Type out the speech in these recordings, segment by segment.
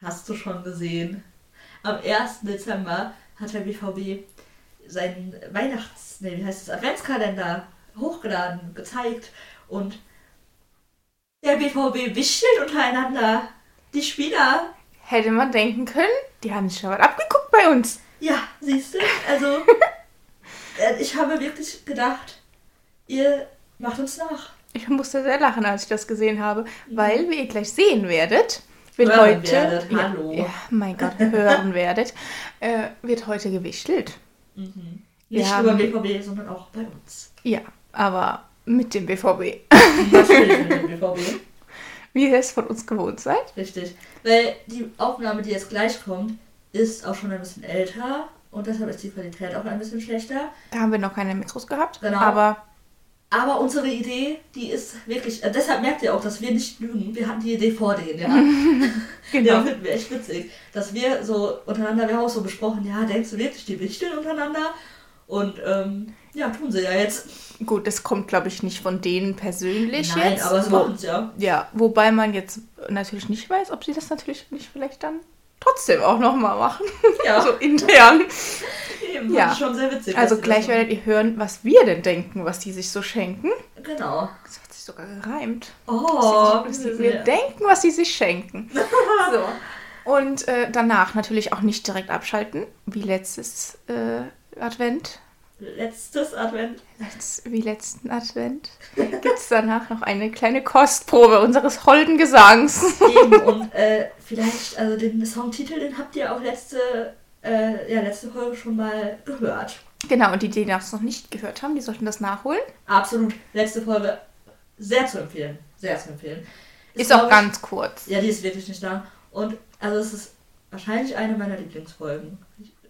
Hast du schon gesehen? Am 1. Dezember hat der BVB seinen Weihnachts-, nee, wie heißt es, Adventskalender hochgeladen, gezeigt und der BVB wischelt untereinander. Die Spieler. Hätte man denken können, die haben sich schon was abgeguckt bei uns. Ja, siehst du? Also, äh, ich habe wirklich gedacht, ihr macht uns nach. Ich musste sehr lachen, als ich das gesehen habe, weil, wie ihr gleich sehen werdet, wird Hören heute. werdet, ja, hallo. Ja, mein Gott, hören werdet, äh, wird heute gewichtelt. Mhm. Nicht haben- nur beim BVB, sondern auch bei uns. Ja, aber mit dem BVB. Natürlich mit dem BVB. Wie ihr es von uns gewohnt seid. Richtig. Weil die Aufnahme, die jetzt gleich kommt, ist auch schon ein bisschen älter und deshalb ist die Qualität auch ein bisschen schlechter. Da haben wir noch keine Mikros gehabt. Genau. Aber Aber unsere Idee, die ist wirklich. Äh, deshalb merkt ihr auch, dass wir nicht lügen. Wir hatten die Idee vor denen, ja. genau. Ja, finden wir echt witzig. Dass wir so untereinander, wir haben auch so besprochen, ja, denkst du wirklich, die wichteln untereinander? Und ähm, ja, tun sie ja jetzt. Gut, das kommt, glaube ich, nicht von denen persönlich Nein, jetzt. aber sie Wo- machen es ja. Ja, wobei man jetzt natürlich nicht weiß, ob sie das natürlich nicht vielleicht dann trotzdem auch nochmal machen. Ja, so intern. Eben, ja. schon sehr witzig. Also gleich werdet ihr hören, was wir denn denken, was die sich so schenken. Genau. Das hat sich sogar gereimt. Oh, was sie, wir denken, was sie sich schenken. so. Und äh, danach natürlich auch nicht direkt abschalten, wie letztes äh, Advent. letztes Advent. Letz, wie letzten Advent. Gibt es danach noch eine kleine Kostprobe unseres holden Gesangs. Eben, und äh, vielleicht, also den Songtitel, den habt ihr auch letzte, äh, ja, letzte Folge schon mal gehört. Genau, und die, die das noch nicht gehört haben, die sollten das nachholen. Absolut, letzte Folge sehr zu empfehlen. Sehr zu empfehlen. Ist auch glaub ganz kurz. Ich, ja, die ist wirklich nicht lang. Und also es ist wahrscheinlich eine meiner Lieblingsfolgen.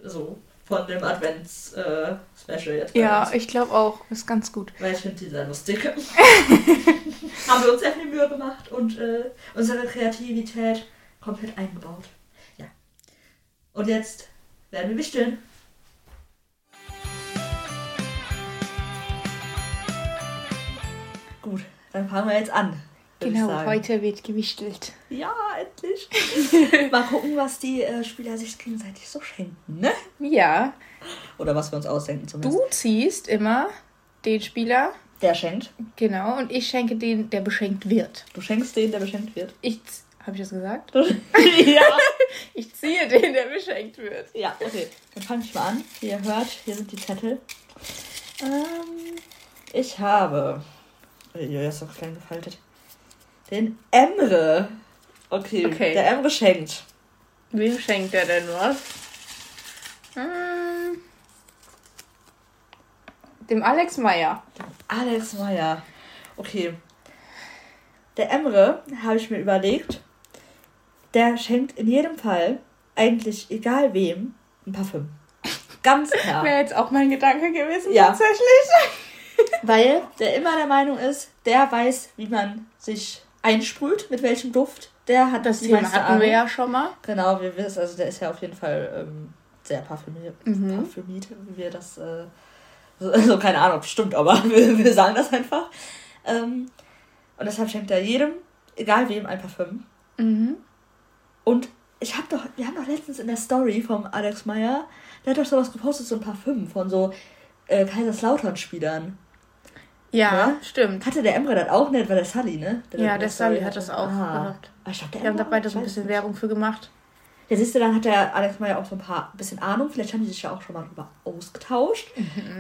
So, von dem Advents-Special jetzt. bei Ja, uns. ich glaube auch. Ist ganz gut. Weil ich finde die sehr lustig. Haben wir uns sehr viel Mühe gemacht und äh, unsere Kreativität komplett eingebaut. Ja. Und jetzt werden wir wichteln. Gut, dann fangen wir jetzt an. Genau, heute wird gewichtelt. Ja, endlich. Mal gucken, was die äh, Spieler sich gegenseitig so schenken, ne? Ja, Oder was wir uns ausdenken zumindest. du ziehst immer den Spieler, Der schenkt. genau, und ich schenke den, der beschenkt wird. Du schenkst den, der beschenkt wird. Ich, habe ich das gesagt? ja. Ich ziehe den, der beschenkt wird. Ja, okay. Dann fange ich mal an. Wie ihr hört, hier sind die Zettel. Ähm, ich habe. Ja, ist doch klein gefaltet. Den Emre. Okay, Okay. der Emre schenkt. Wem schenkt er denn was? Hm, dem Alex Meyer. Alex Meyer. Okay. Der Emre, habe ich mir überlegt, der schenkt in jedem Fall, eigentlich egal wem, ein Parfüm. Ganz klar. Wäre jetzt auch mein Gedanke gewesen, Ja. tatsächlich. Weil der immer der Meinung ist, der weiß, wie man sich einsprüht, mit welchem Duft. Der hat Das die Thema hatten wir Ahnung. ja schon mal. Genau, wir wissen, also der ist ja auf jeden Fall ähm, sehr parfümiert, Mhm. parfümiert, wie wir das, äh, so, also keine Ahnung, ob es stimmt, aber wir, wir sagen das einfach. Ähm, und deshalb schenkt er jedem, egal wem, ein Parfüm. Mhm. Und ich habe doch, wir haben doch letztens in der Story vom Alex Meyer, der hat doch sowas gepostet, so ein Parfüm von so äh, Kaiserslautern-Spielern. Ja, Ja? stimmt. Hatte der Emre das auch nicht, war der Sully, ne? Ja, das in der Sully hat das auch Ah. gehabt. Aber ich glaub, der Wir haben da beide so ein bisschen nicht. Werbung für gemacht. Ja, siehst du, dann hat der Alex Meyer auch so ein paar bisschen Ahnung. Vielleicht haben die sich ja auch schon mal drüber ausgetauscht.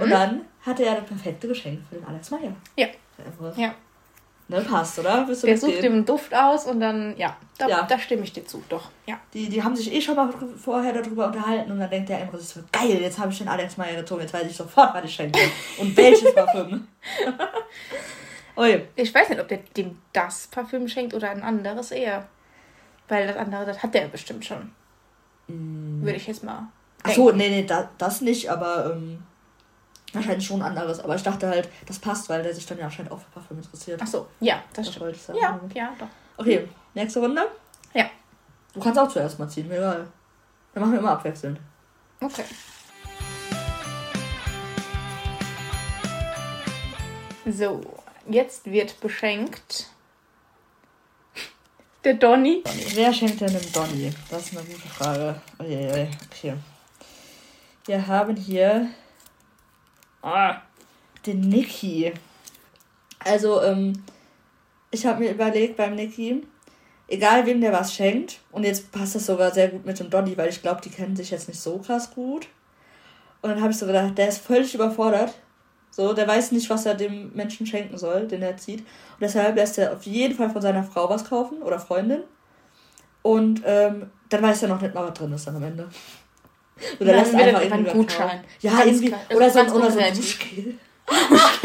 Und dann hatte er das perfekte Geschenk für den Alex Meyer. Ja. Der. Ja. Ne, passt, oder? Willst du Der sucht dem einen Duft aus und dann, ja, da, Ja. da stimme ich dir zu, doch. Ja. Die, die haben sich eh schon mal vorher darüber unterhalten und dann denkt der Emre, das wird geil, jetzt habe ich den Alex Meyer gezogen, jetzt weiß ich sofort, was ich schenke. Und welches Parfüm. Ui. Ich weiß nicht, ob der dem das Parfüm schenkt oder ein anderes eher. Weil das andere, das hat der bestimmt schon. Würde ich jetzt mal. Achso, nee, nee, da, das nicht, aber ähm, wahrscheinlich schon anderes. Aber ich dachte halt, das passt, weil der sich dann ja anscheinend auch für Parfüm interessiert. Ach so, ja, das Das stimmt. wollte ich sagen. Ja, ja, doch. Okay, nächste Runde. Ja. Du kannst auch zuerst mal ziehen, mir egal. Dann machen wir immer abwechselnd. Okay. So, jetzt wird beschenkt Der Donny. Wer schenkt denn dem Donny? Das ist eine gute Frage. Uiuiui. Okay. Wir haben hier ah, den Niki. Also, ähm, ich habe mir überlegt beim Niki, egal wem der was schenkt, und jetzt passt das sogar sehr gut mit dem Donny, weil ich glaube, die kennen sich jetzt nicht so krass gut. Und dann habe ich so gedacht, der ist völlig überfordert. So, der weiß nicht, was er dem Menschen schenken soll, den er zieht. Und deshalb lässt er auf jeden Fall von seiner Frau was kaufen oder Freundin. Und ähm, dann weiß er noch nicht mal, was drin ist dann am Ende. Oder Dann lässt einfach einen Gutschein. Ja, irgendwie. klar. Oder so, Ganz oder so ein. Duschgel.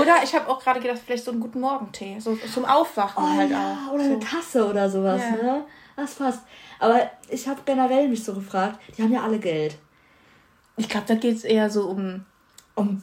Oder ich habe auch gerade gedacht, vielleicht so einen guten Morgentee. So zum Aufwachen Oh, halt ja, auch. oder so. eine Tasse oder sowas, Ja. ne? Das passt. Aber ich habe generell mich so gefragt, die haben ja alle Geld. Ich glaube, da geht es eher so um, Um,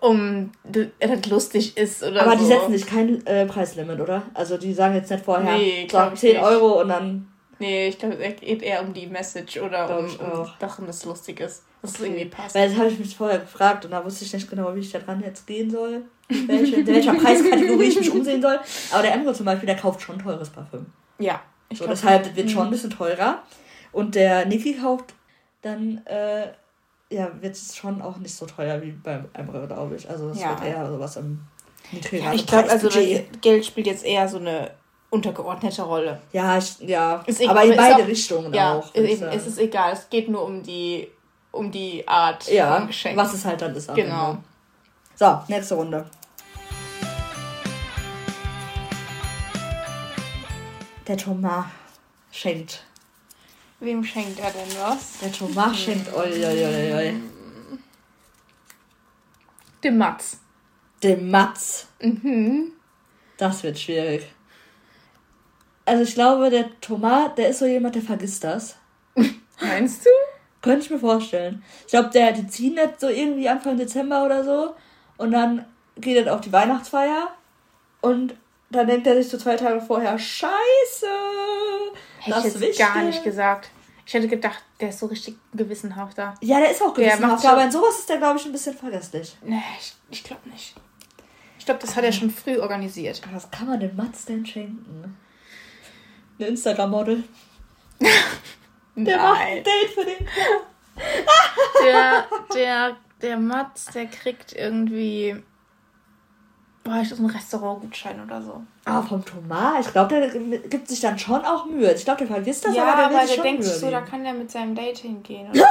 um, dass das lustig ist oder aber so. die setzen sich kein äh, Preislimit, oder? Also die sagen jetzt nicht vorher, Nee, so, glaub ich 10 nicht. Euro und dann. Nee, ich glaube, es geht eher um die Message oder Glaub um, um auch. Sachen, das lustig ist. Dass es irgendwie passt. Weil das habe ich mich vorher gefragt und da wusste ich nicht genau, wie ich da dran jetzt gehen soll. Welche, in welcher Preiskategorie ich mich umsehen soll. Aber der Emre zum Beispiel, der kauft schon teures Parfüm. ja. Ich So, glaub, deshalb das wird mhm. schon ein bisschen teurer. Und der Niki kauft dann, äh, ja, wird es schon auch nicht so teuer wie beim Emre, glaube ich. Also es Ja. wird eher sowas im Ja, ich glaube, also das Geld spielt jetzt eher so eine untergeordnete Rolle. Ja, ich, ja. Egal, aber in beide auch- Richtungen Ja, auch. eben, es ist egal. Es geht nur um die, um die Art ja, von Geschenk. was es halt dann ist. Genau. Ende. So, nächste Runde. Der Thomas schenkt. Wem schenkt er denn was? Der Thomas schenkt. Oi, oi, oi, oi. Dem Mats. Dem Mats. Mhm. Das wird schwierig. Also ich glaube, der Thomas, der ist so jemand, der vergisst das. Meinst du? Könnte ich mir vorstellen. Ich glaube, der, die ziehen jetzt so irgendwie Anfang Dezember oder so. Und dann geht er auf die Weihnachtsfeier. Und dann denkt er sich so zwei Tage vorher, scheiße. Hätte ich jetzt gar nicht gesagt. Ich hätte gedacht, der ist so richtig gewissenhafter. Ja, der ist auch Der macht gewissenhaft, schon- aber in sowas ist der, glaube ich, ein bisschen vergesslich. Nee, ich, ich glaube nicht. Ich glaube, das hat er schon früh organisiert. Was kann man dem Mats denn schenken? Ein Instagram-Model. Der macht ein Date für den. Der, der, der Mats, der kriegt irgendwie. Boah, ich so einen Restaurantgutschein oder so. Ah, vom Thomas. Ich glaube, der gibt sich dann schon auch Mühe. Ich glaube, der vergisst das, ja, aber der aber sich der schon denkt Mühe sich so, da kann der mit seinem Date hingehen. So.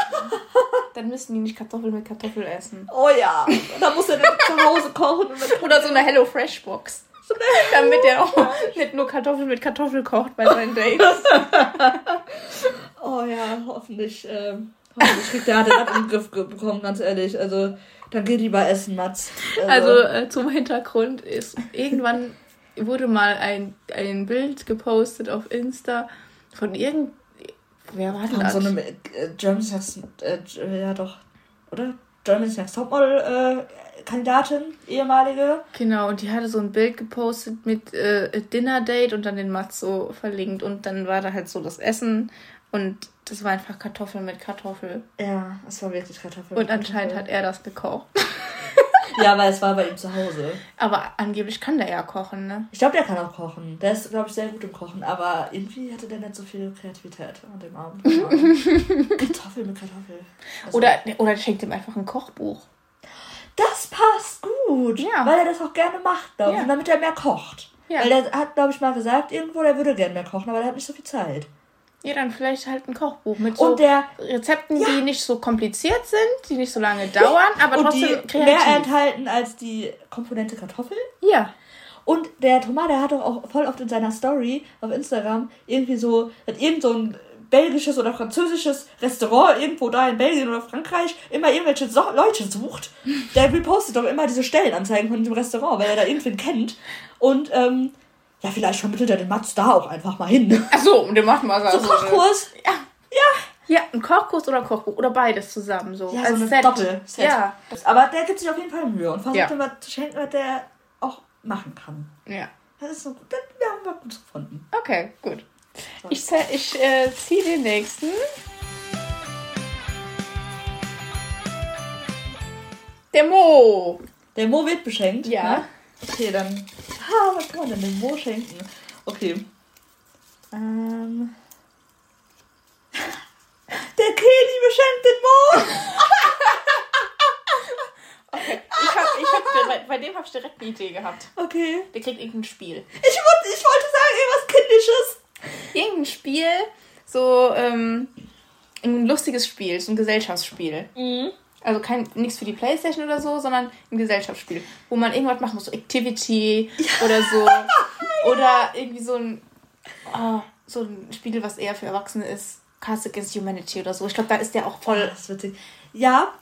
Dann müssen die nicht Kartoffel mit Kartoffel essen. Oh ja, da muss er dann zu Hause kochen. Oder so eine Hello Fresh Box. Damit er auch nicht nur Kartoffel mit Kartoffel kocht bei seinen Dates. oh ja, hoffentlich, ähm, hoffentlich kriegt hat den das im Griff ge- bekommen, ganz ehrlich. Also, dann geht lieber essen, Mats. Also äh, zum Hintergrund ist, irgendwann wurde mal ein, ein Bild gepostet auf Insta von irgend... Wer war denn von das? so einem äh, Germany's Next, äh, ja doch, oder? Germany's Next Topmodel äh, Kandidatin, ehemalige. Genau, und die hatte so ein Bild gepostet mit äh, Dinner Date und dann den Mats so verlinkt und dann war da halt so das Essen und das war einfach Kartoffel mit Kartoffel. Ja, es war wirklich Kartoffeln. Und anscheinend hat er das gekocht. Ja, weil es war bei ihm zu Hause. Aber angeblich kann der ja kochen, ne? Ich glaube, der kann auch kochen. Der ist, glaube ich, sehr gut im Kochen. Aber irgendwie hatte der nicht so viel Kreativität an dem Abend. Kartoffel mit Kartoffel. Also, Oder, oder der schenkt ihm einfach ein Kochbuch. Das passt gut. Ja. Weil er das auch gerne macht, glaube ich. Ja. Und damit er mehr kocht. Ja. Weil der hat, glaube ich, mal gesagt, irgendwo, der würde gerne mehr kochen, aber der hat nicht so viel Zeit. Ja, dann vielleicht halt ein Kochbuch mit so Und der Rezepten, die nicht so kompliziert sind, die nicht so lange dauern, aber und die trotzdem mehr kreativ. enthalten als die Komponente Kartoffel. Ja. Und der Thomas, der hat doch auch voll oft in seiner Story auf Instagram irgendwie so, hat irgend so ein belgisches oder französisches Restaurant irgendwo da in Belgien oder Frankreich immer irgendwelche so Leute sucht. Der repostet doch immer diese Stellenanzeigen von diesem Restaurant, weil er da irgendwen kennt. Und ähm, ja, vielleicht vermittelt er den Mats da auch einfach mal hin. Achso, und den machen wir So Kochkurs. Ja. Ja, ein Kochkurs oder Kochbuch oder beides zusammen so. Ja, als so eine Set. Doppel-Set. Ja. Aber der gibt sich auf jeden Fall Mühe und versucht Ja. immer zu schenken, was der auch machen kann. Ja. Das ist so gut. Wir haben was Gutes gefunden. Okay, gut. Ich, ze- ich äh, ziehe den nächsten. Der Mo. Der Mo wird beschenkt. Ja. Ne? Okay, dann. Ah, was kann man denn dem Mo schenken? Okay. Ähm, Der Kelly beschenkt den Mo. okay, ich hab, ich hab direkt, bei dem habe ich direkt eine Idee gehabt. Okay. Der kriegt irgendein Spiel. Ich, wollte, ich wollte sagen, irgendwas Kindisches. Irgendein Spiel, so ähm, ein lustiges Spiel, so ein Gesellschaftsspiel. Also kein nichts für die Playstation oder so, sondern ein Gesellschaftsspiel, wo man irgendwas machen muss, so Activity oder so. oder irgendwie so ein, oh, so ein Spiel, was eher für Erwachsene ist. Cast Against Humanity oder so. Ich glaube, da ist der auch voll. Das ist witzig. Ja,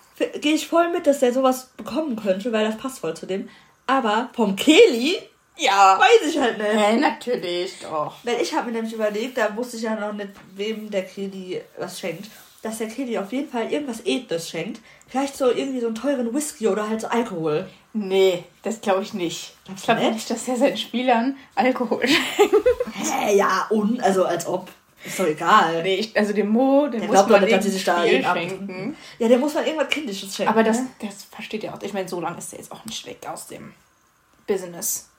gehe ich voll mit, dass der sowas bekommen könnte, weil das passt voll zu dem. Aber vom Kelly Ja. weiß ich halt nicht. Äh, natürlich, doch. Weil ich habe mir nämlich überlegt, da wusste ich ja noch nicht, wem der Kelly was schenkt, dass der Kelly auf jeden Fall irgendwas Edles schenkt. Vielleicht so irgendwie so einen teuren Whisky oder halt so Alkohol. Nee, das glaube ich nicht. Glaubst Ich glaube nicht? dass er seinen Spielern Alkohol schenkt. Hä, ja, und? Also als ob. Ist doch egal. Nee, ich, also dem Mo, dem Der muss glaubt man nicht, dass sie sich da schenken. Ja, der muss mal irgendwas Kindisches schenken. Aber das, ne? das versteht er auch. Ich meine, so lange ist er jetzt auch nicht weg aus dem Business.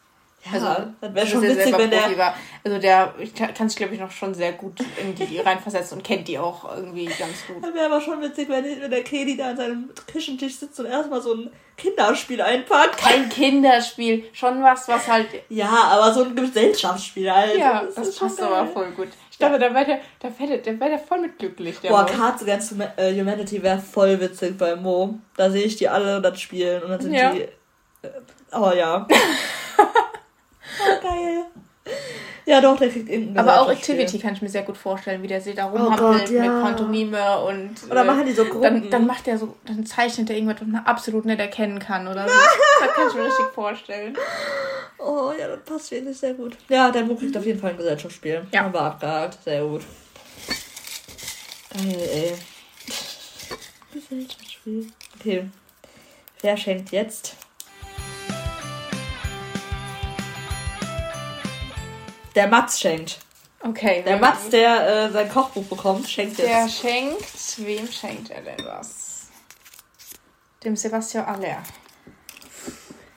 Ja, das wäre schon witzig, selber wenn der. War. Also der ich kann sich, glaube ich, noch schon sehr gut in die reinversetzen und kennt die auch irgendwie ganz gut. Das wäre aber schon witzig, wenn, wenn der Kelly da an seinem Küchentisch sitzt und erstmal so ein Kinderspiel einpackt. Kein Kinderspiel, schon was, was halt. Ja, aber so ein Gesellschaftsspiel halt. Ja, das schon passt aber voll gut. Ich glaube, da wäre der, da wär der, der, wär der voll mit glücklich. Der Boah. Cards Against äh, Humanity wäre voll witzig bei Mo. Da sehe ich die alle das spielen und dann sind Ja. die. Äh, oh ja. oh. Ja, doch, der kriegt irgendein Aber auch. Activity kann ich mir sehr gut vorstellen, wie der sich da Oh rumhampelt Gott, ja. mit Pantomime und. Oder äh, machen die so Gruppen. dann, dann macht er so, dann zeichnet er irgendwas, was man absolut nicht erkennen kann oder so. das kann ich mir richtig vorstellen. Oh ja, das passt wirklich sehr gut. Ja, der Mo kriegt auf jeden Fall ein Gesellschaftsspiel. Ja. Haben wir abgehakt. Sehr gut. Geil, ey. Gesellschaftsspiel. Okay. Wer schenkt jetzt? Der Mats schenkt. Okay. Der Mats, der äh, sein Kochbuch bekommt, schenkt Der jetzt. schenkt, wem schenkt er denn was? Dem Sebastian Aller.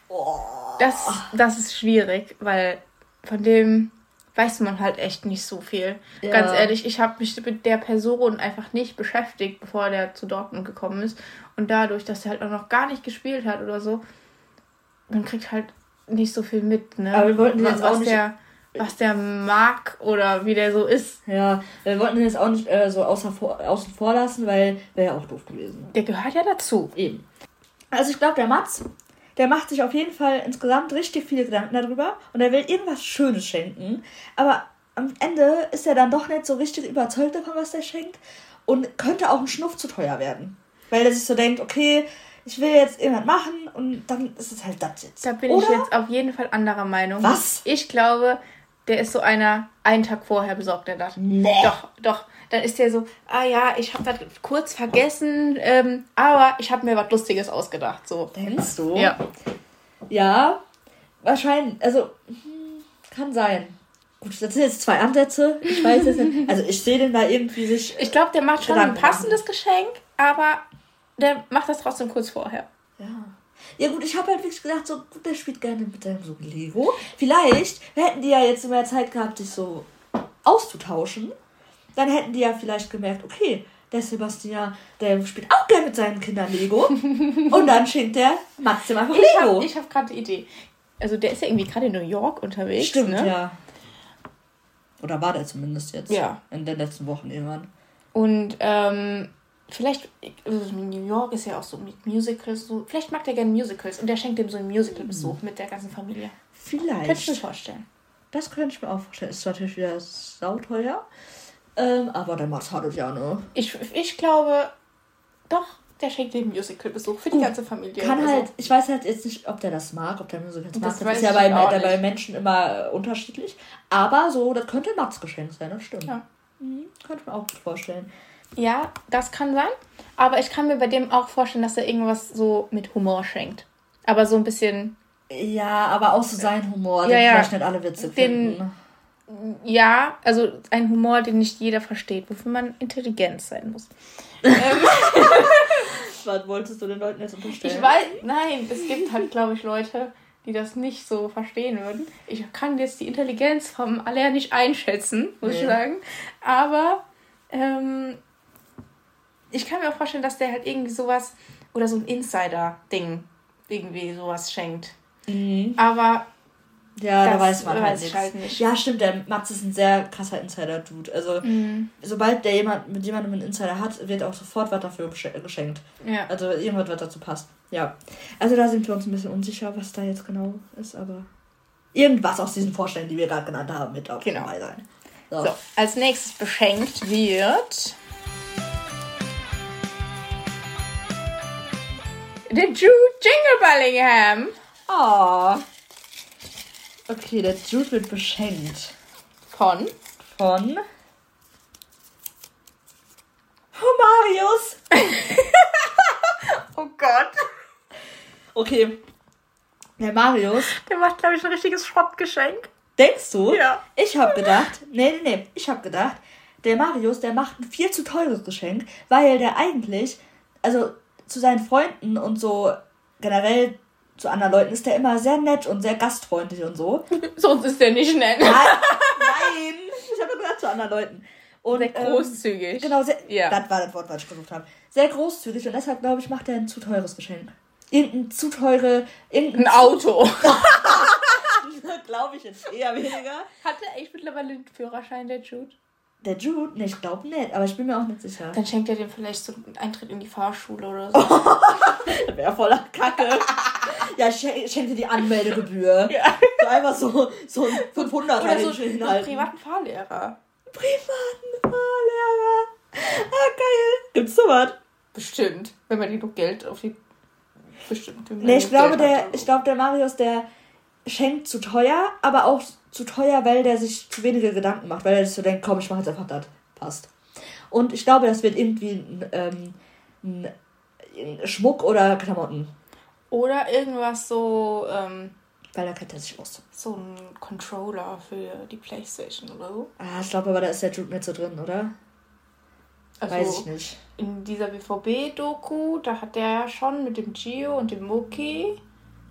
Oh. Das, das ist schwierig, weil von dem weiß man halt echt nicht so viel. Ja. Ganz ehrlich, ich habe mich mit der Person einfach nicht beschäftigt, bevor der zu Dortmund gekommen ist. Und dadurch, dass er halt auch noch gar nicht gespielt hat oder so, man kriegt halt nicht so viel mit, ne? Aber wir wollten jetzt auch nicht- der was der mag oder wie der so ist. Ja, wir wollten ihn jetzt auch nicht äh, so außer vor, außen vor lassen, weil wäre ja auch doof gewesen. Der gehört ja dazu. Eben. Also ich glaube, der Mats, der macht sich auf jeden Fall insgesamt richtig viele Gedanken darüber und er will irgendwas Schönes schenken. Aber am Ende ist er dann doch nicht so richtig überzeugt davon, was er schenkt und könnte auch ein Schnuff zu teuer werden. Weil er sich so denkt, okay, ich will jetzt irgendwas machen und dann ist es halt das jetzt. Da bin Oder? ich jetzt auf jeden Fall anderer Meinung. Was? Ich glaube, der ist so einer, einen Tag vorher besorgt er das. Nee. Doch, doch. Dann ist der so, ah ja, ich habe das kurz vergessen, ähm, aber ich habe mir was Lustiges ausgedacht. So. Denkst du? Ja. Ja, wahrscheinlich. Also, hm, kann sein. Gut, das sind jetzt zwei Ansätze. Ich weiß es nicht. Also, ich sehe den da irgendwie sich. Ich glaube, der macht schon ein passendes Geschenk, aber der macht das trotzdem kurz vorher. Ja. Gut, ich habe halt wirklich gedacht, so, gut, der spielt gerne mit seinem so Lego. Vielleicht hätten die ja jetzt mehr Zeit gehabt, sich so auszutauschen. Dann hätten die ja vielleicht gemerkt, okay, der Sebastian, der spielt auch gerne mit seinen Kindern Lego. Und dann schenkt der Max dem einfach Ich Lego. habe hab gerade die Idee. Also der ist ja irgendwie gerade in New York unterwegs. Stimmt, ne? ja. Oder war der zumindest jetzt? Ja. In den letzten Wochen irgendwann. Und ähm, vielleicht, also New York ist ja auch so mit Musicals, so, vielleicht mag der gerne Musicals und der schenkt dem so einen Musical-Besuch mit der ganzen Familie. Könnte ich mir Vielleicht. vorstellen. Das könnte ich mir auch vorstellen. Ist natürlich wieder sauteuer. Ähm, aber der Max hat es ja, ne? Ich, ich glaube, doch, der schenkt dem Musical-Besuch für die ganze Familie. Kann Also, halt, ich weiß halt jetzt nicht, ob der das mag, ob der Musicals mag. Das Das, ist ja bei, der, bei. Menschen immer äh, unterschiedlich. Aber so, das könnte Mats Geschenk sein, das stimmt. Ja. Mhm, könnte ich mir auch gut vorstellen. Ja, das kann sein. Aber ich kann mir bei dem auch vorstellen, dass er irgendwas so mit Humor schenkt. Aber so ein bisschen, Ja, aber auch so sein Humor, Ja, den ja. vielleicht nicht alle witzig Den- finden. ja, also ein Humor, den nicht jeder versteht, wofür man intelligent sein muss. Was wolltest du den Leuten jetzt unterstellen? Ich weiß, nein, es gibt halt, glaube ich, Leute, die das nicht so verstehen würden. Ich kann jetzt die Intelligenz vom Aller nicht einschätzen, muss nee. ich sagen. Aber ähm, ich kann mir auch vorstellen, dass der halt irgendwie sowas oder so ein Insider-Ding irgendwie sowas schenkt. Mhm. Aber ja, da weiß man halt, weiß halt nicht. Ja, stimmt, der Matze ist ein sehr krasser Insider-Dude. Also, mhm. sobald der jemand mit jemandem einen Insider hat, wird auch sofort was dafür geschenkt. Ja. Also, irgendwas, was dazu passt. Ja. Also, da sind wir uns ein bisschen unsicher, was da jetzt genau ist, aber irgendwas aus diesen Vorstellungen, die wir gerade genannt haben, wird auch genau. dabei sein. So. so, als nächstes beschenkt wird. Der Jude Jingle Bellingham. Oh. Okay, der Jude wird beschenkt. Von? Von. Oh, Marius! oh Gott. Okay. Der Marius. Der macht, glaube ich, ein richtiges Schrottgeschenk. Denkst du? Ja. Ich habe gedacht, nee, nee, nee, ich habe gedacht, der Marius, der macht ein viel zu teures Geschenk, weil der eigentlich, also zu seinen Freunden und so generell zu anderen Leuten ist der immer sehr nett und sehr gastfreundlich und so. Sonst ist der nicht nett. Nein, nein. ich habe gesagt zu anderen Leuten. Und, sehr ähm, großzügig. Ähm, genau, sehr, ja. das war das Wort, was ich gesucht habe. Sehr großzügig und deshalb, glaube ich, macht er ein zu teures Geschenk. Irgendein zu teure. Irgendein ein Auto. glaube ich jetzt eher weniger. Hat er echt mittlerweile den Führerschein, der Jude? Der Jude? Ne, ich glaube nicht, aber ich bin mir auch nicht sicher. Dann schenkt er dem vielleicht so einen Eintritt in die Fahrschule oder so. das wäre voller Kacke. ja, ich schenke dir die Anmeldegebühr. Ja. So einfach so, so ein 500 Oder so einen privaten Fahrlehrer. Privaten Fahrlehrer. Ah, geil. Gibt's sowas? Bestimmt. Wenn man genug Geld auf die. Bestimmt. Nee, ich glaube, der, ich glaube, der Marius, der schenkt zu teuer, aber auch zu teuer, weil der sich zu wenige Gedanken macht, weil er sich so denkt, komm, ich mache jetzt einfach das. Passt. Und ich glaube, das wird irgendwie ein, ähm, Schmuck oder Klamotten. Oder irgendwas so. Ähm, weil da kennt er sich aus. So ein Controller für die Playstation oder so. Ah, ich glaube aber, da ist der Jude nicht so drin, oder? Also Weiß ich nicht. In dieser BVB-Doku, da hat der ja schon mit dem Gio und dem Moki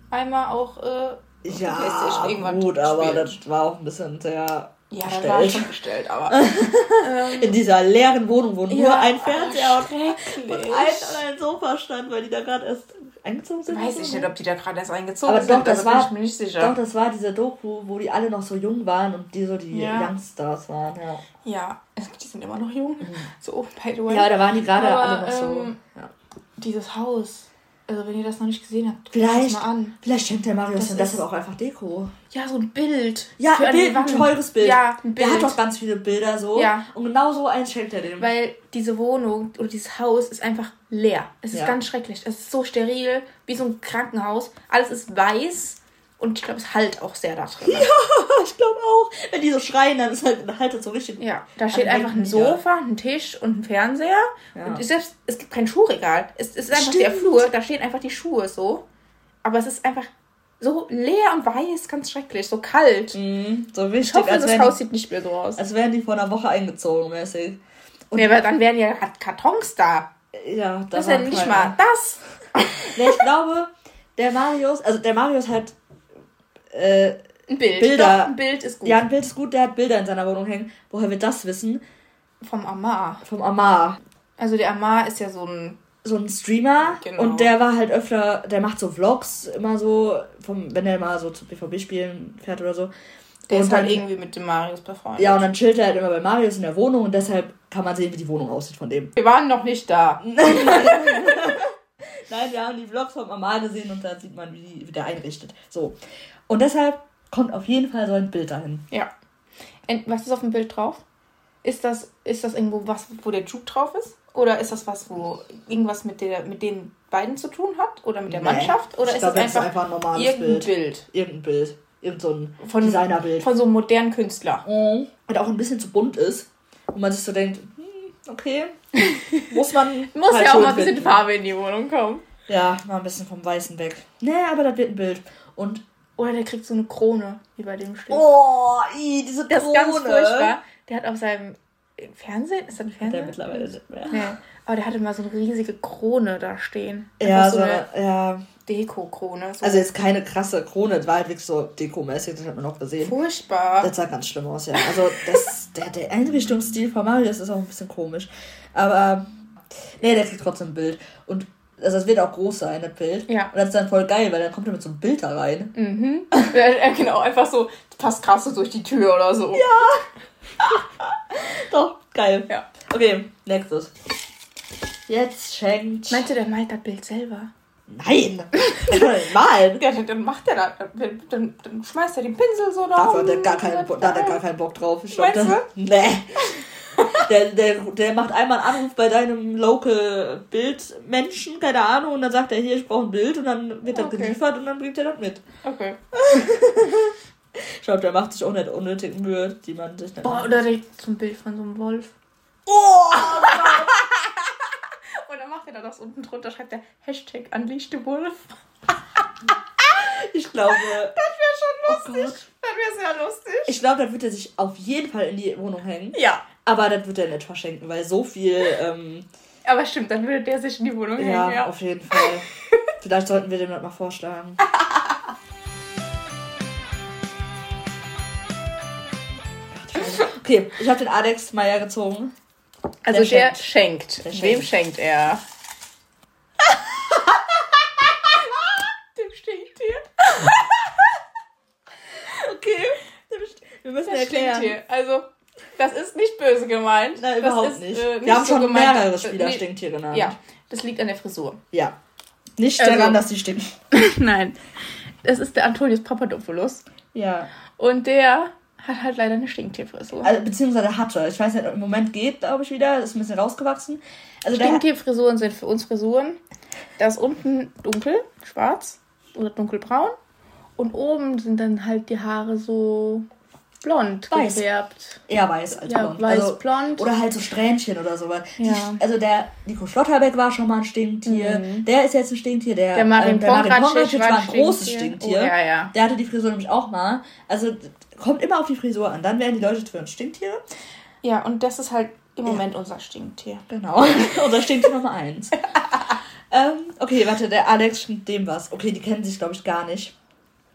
einmal auch äh, ja, gut, aber das war auch ein bisschen sehr ja, gestellt. das war schon gestellt, aber ähm, in dieser leeren Wohnung, wo nur ja, ein Fernseher und, und ein, ein Sofa stand, weil die da gerade erst eingezogen sind. Weiß ich nicht, ob die da gerade erst eingezogen aber sind. Doch, das war, bin ich mir nicht sicher. Doch, das war diese Doku, wo die alle noch so jung waren und die so die ja. Youngstars waren. Ja, ja die sind immer noch jung. Mhm. So, by the way. Ja, da waren die gerade alle noch so. Ähm, ja. Dieses Haus also wenn ihr das noch nicht gesehen habt, vielleicht, das mal an. Vielleicht schenkt der Marius dann deshalb auch einfach Deko. Ja, so ein Bild. Ja, ein Bild, ein teures Bild. Ja, ein Bild. Der hat doch ganz viele Bilder so. Ja. Und genau so eins schenkt er dem. Weil diese Wohnung oder dieses Haus ist einfach leer. Es ist ja. ganz schrecklich. Es ist so steril, wie so ein Krankenhaus. Alles ist weiß. Und ich glaube, es halt auch sehr da drin. Ja, ich glaube auch. Wenn die so schreien, dann ist halt, halt das so richtig. Ja, da steht einfach ein Sofa, ein Tisch und ein Fernseher. Ja. Und selbst, es gibt kein Schuhregal. Es, es ist einfach Stimmt. der Flur, da stehen einfach die Schuhe so. Aber es ist einfach so leer und weiß, ganz schrecklich, so kalt. Mm, so wichtig. Ich hoffe, als das Haus sieht nicht mehr so aus. Als wären die vor einer Woche eingezogen, mäßig. Und nee, aber dann wären ja Kartons da. Ja, das ist ja nicht mal das. nee, ich glaube, der Marius, also der Marius hat äh, ein Bild. Bilder. Doch, ein Bild ist gut. Ja, ein Bild ist gut, der hat Bilder in seiner Wohnung hängen. Woher wir das wissen? Vom Amar. Vom Amar. Also der Amar ist ja so ein so ein Streamer genau. und der war halt öfter, der macht so Vlogs immer so, vom, wenn er mal so zu BVB-Spielen fährt oder so. Der und ist halt irgendwie mit dem Marius befreundet. Ja, und dann chillt er halt immer bei Marius in der Wohnung und deshalb kann man sehen, wie die Wohnung aussieht von dem. Wir waren noch nicht da. Nein, wir haben die Vlogs vom Amar gesehen und da sieht man, wie, die, wie der einrichtet. So. Und deshalb kommt auf jeden Fall so ein Bild dahin. Ja. Und was ist auf dem Bild drauf? Ist das, ist das irgendwo was, wo der Juke drauf ist? Oder ist das was, wo irgendwas mit, der, mit den beiden zu tun hat? Oder mit der nee. Mannschaft? Oder ich ist glaub, das einfach, einfach ein normales irgendein Bild. Bild? Irgendein Bild. Irgend so ein von, Designerbild. Von so einem modernen Künstler. Mhm. Und auch ein bisschen zu bunt ist. Und man sich so denkt, hm, okay, muss man. Muss halt ja auch mal ein bisschen finden. Farbe in die Wohnung kommen. Ja, mal ein bisschen vom Weißen weg. Nee, aber das wird ein Bild. Und oder der kriegt so eine Krone, wie bei dem steht. Oh, i, diese Krone. Das ist ganz furchtbar. Der hat auf seinem Fernsehen, ist das ein Fernseher? Der mittlerweile nicht mehr. Nee. Aber der hatte mal so eine riesige Krone da stehen. Ja, so, eine, ja. Deko-Krone. So Also jetzt keine krasse Krone, das war halt wirklich so dekomäßig, das hat man auch gesehen. furchtbar. Das sah ganz schlimm aus, ja. Also das, der, der Einrichtungsstil von Marius ist auch ein bisschen komisch. Aber nee, der kriegt trotzdem ein Bild. Und also das wird auch groß sein, das Bild. Ja. Und das ist dann voll geil, weil dann kommt er mit so einem Bild da rein. Mhm. Ja, genau, einfach so, passt krass so durch die Tür oder so. Ja. Doch, geil. Ja. Okay, nächstes. Jetzt schenkt. Meinst du, der malt das Bild selber? Nein! Malen. Ja, dann, macht er das. Dann, dann, dann schmeißt er den Pinsel so da. Da hat er gar keinen Bock drauf. Ich glaub, Meinst der, nee. Der, der, der macht einmal einen Anruf bei deinem Local Bildmenschen, keine Ahnung, und dann sagt er, hier, ich brauche ein Bild und dann wird das Okay. geliefert und dann bringt er das mit. Okay. Ich glaube, der macht sich auch nicht unnötig Mühe, die man sich nicht Boah, oder der zum Bild von so einem Wolf. Oh! Und dann macht er da das unten drunter, schreibt er Hashtag Unleash the Wolf. Ich glaube, Das wäre schon Oh lustig. das wäre sehr lustig. ich glaube, das wird er sich auf jeden Fall in die Wohnung hängen. Ja. Aber das wird er nicht verschenken, weil so viel, ähm, Aber stimmt, dann würde der sich in die Wohnung ja, hängen. Ja. auf jeden Fall. Vielleicht sollten wir dem das mal vorschlagen. Okay, ich habe den Alex Meyer gezogen. Also Der der, schenkt. Der Wem schenkt. schenkt er? Dem Stinktier. Okay. Wir müssen Das erklären. Stinktier. Also, das ist nicht böse gemeint. Nein, das überhaupt ist, nicht. äh, Wir haben so schon gemeint, mehrere Spieler nee, Stinktier genannt. Ja, das liegt an der Frisur. Ja. Nicht Also- daran, dass die stinken. Nein. Das ist der Antonius Papadopoulos. Ja. Und der hat halt leider eine Stinktierfrisur. Also, beziehungsweise hatte. Ich weiß nicht, im Moment geht, glaube ich, wieder. Ist ein bisschen rausgewachsen. Also Stinktierfrisuren sind für uns Frisuren. Da ist unten dunkel, schwarz oder dunkelbraun. Und oben sind dann halt die Haare so blond Weiß. gefärbt. eher weiß als Ja, blond. weiß, also, blond. Oder halt so Strähnchen oder sowas. Die- Ja. Also der Nico Schlotterbeck war schon mal ein Stinktier. Der ist jetzt ein Stinktier. Der, Mhm. Der Marin ähm, der Marin Pongracic Pongracic war ein ein großes Stinktier. Stinktier. Oh, ja, ja. Der hatte die Frisur nämlich auch mal. Also kommt immer auf die Frisur an. Dann werden die Leute für ein Stinktier. Ja, und das ist halt im Moment unser Stinktier. Genau. Unser Stinktier Nummer eins. ähm, okay, warte, der Alex schenkt dem was. Okay, die kennen sich, glaube ich, gar nicht.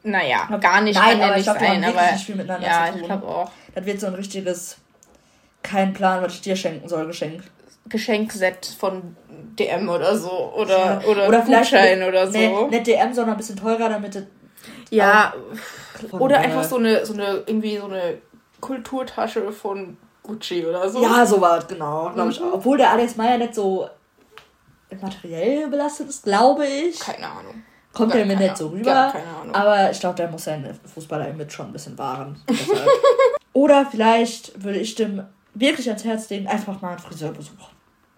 Naja, gar nicht Nein, ja aber ich nicht glaub, die haben aber nicht viel miteinander ja, zu tun. ich glaube auch. Das wird so ein richtiges, kein Plan, was ich dir schenken soll, Geschenk. Geschenkset von DM oder so oder oder, oder vielleicht Gutschein oder so. Nee, nicht DM, sondern ein bisschen teurer, damit ja, oder einfach so eine so eine irgendwie so eine Kulturtasche von Gucci oder so. Ja, so war es, genau, glaube ich. Mhm. auch. Obwohl der Alex Meyer nicht so materiell belastet ist, glaube ich. Keine Ahnung. Kommt der mir nicht so rüber. Gar keine Ahnung. Aber ich glaube, der muss sein Fußballer-Image schon ein bisschen wahren. Oder vielleicht würde ich dem wirklich ans Herz legen, einfach mal einen Friseurbesuch.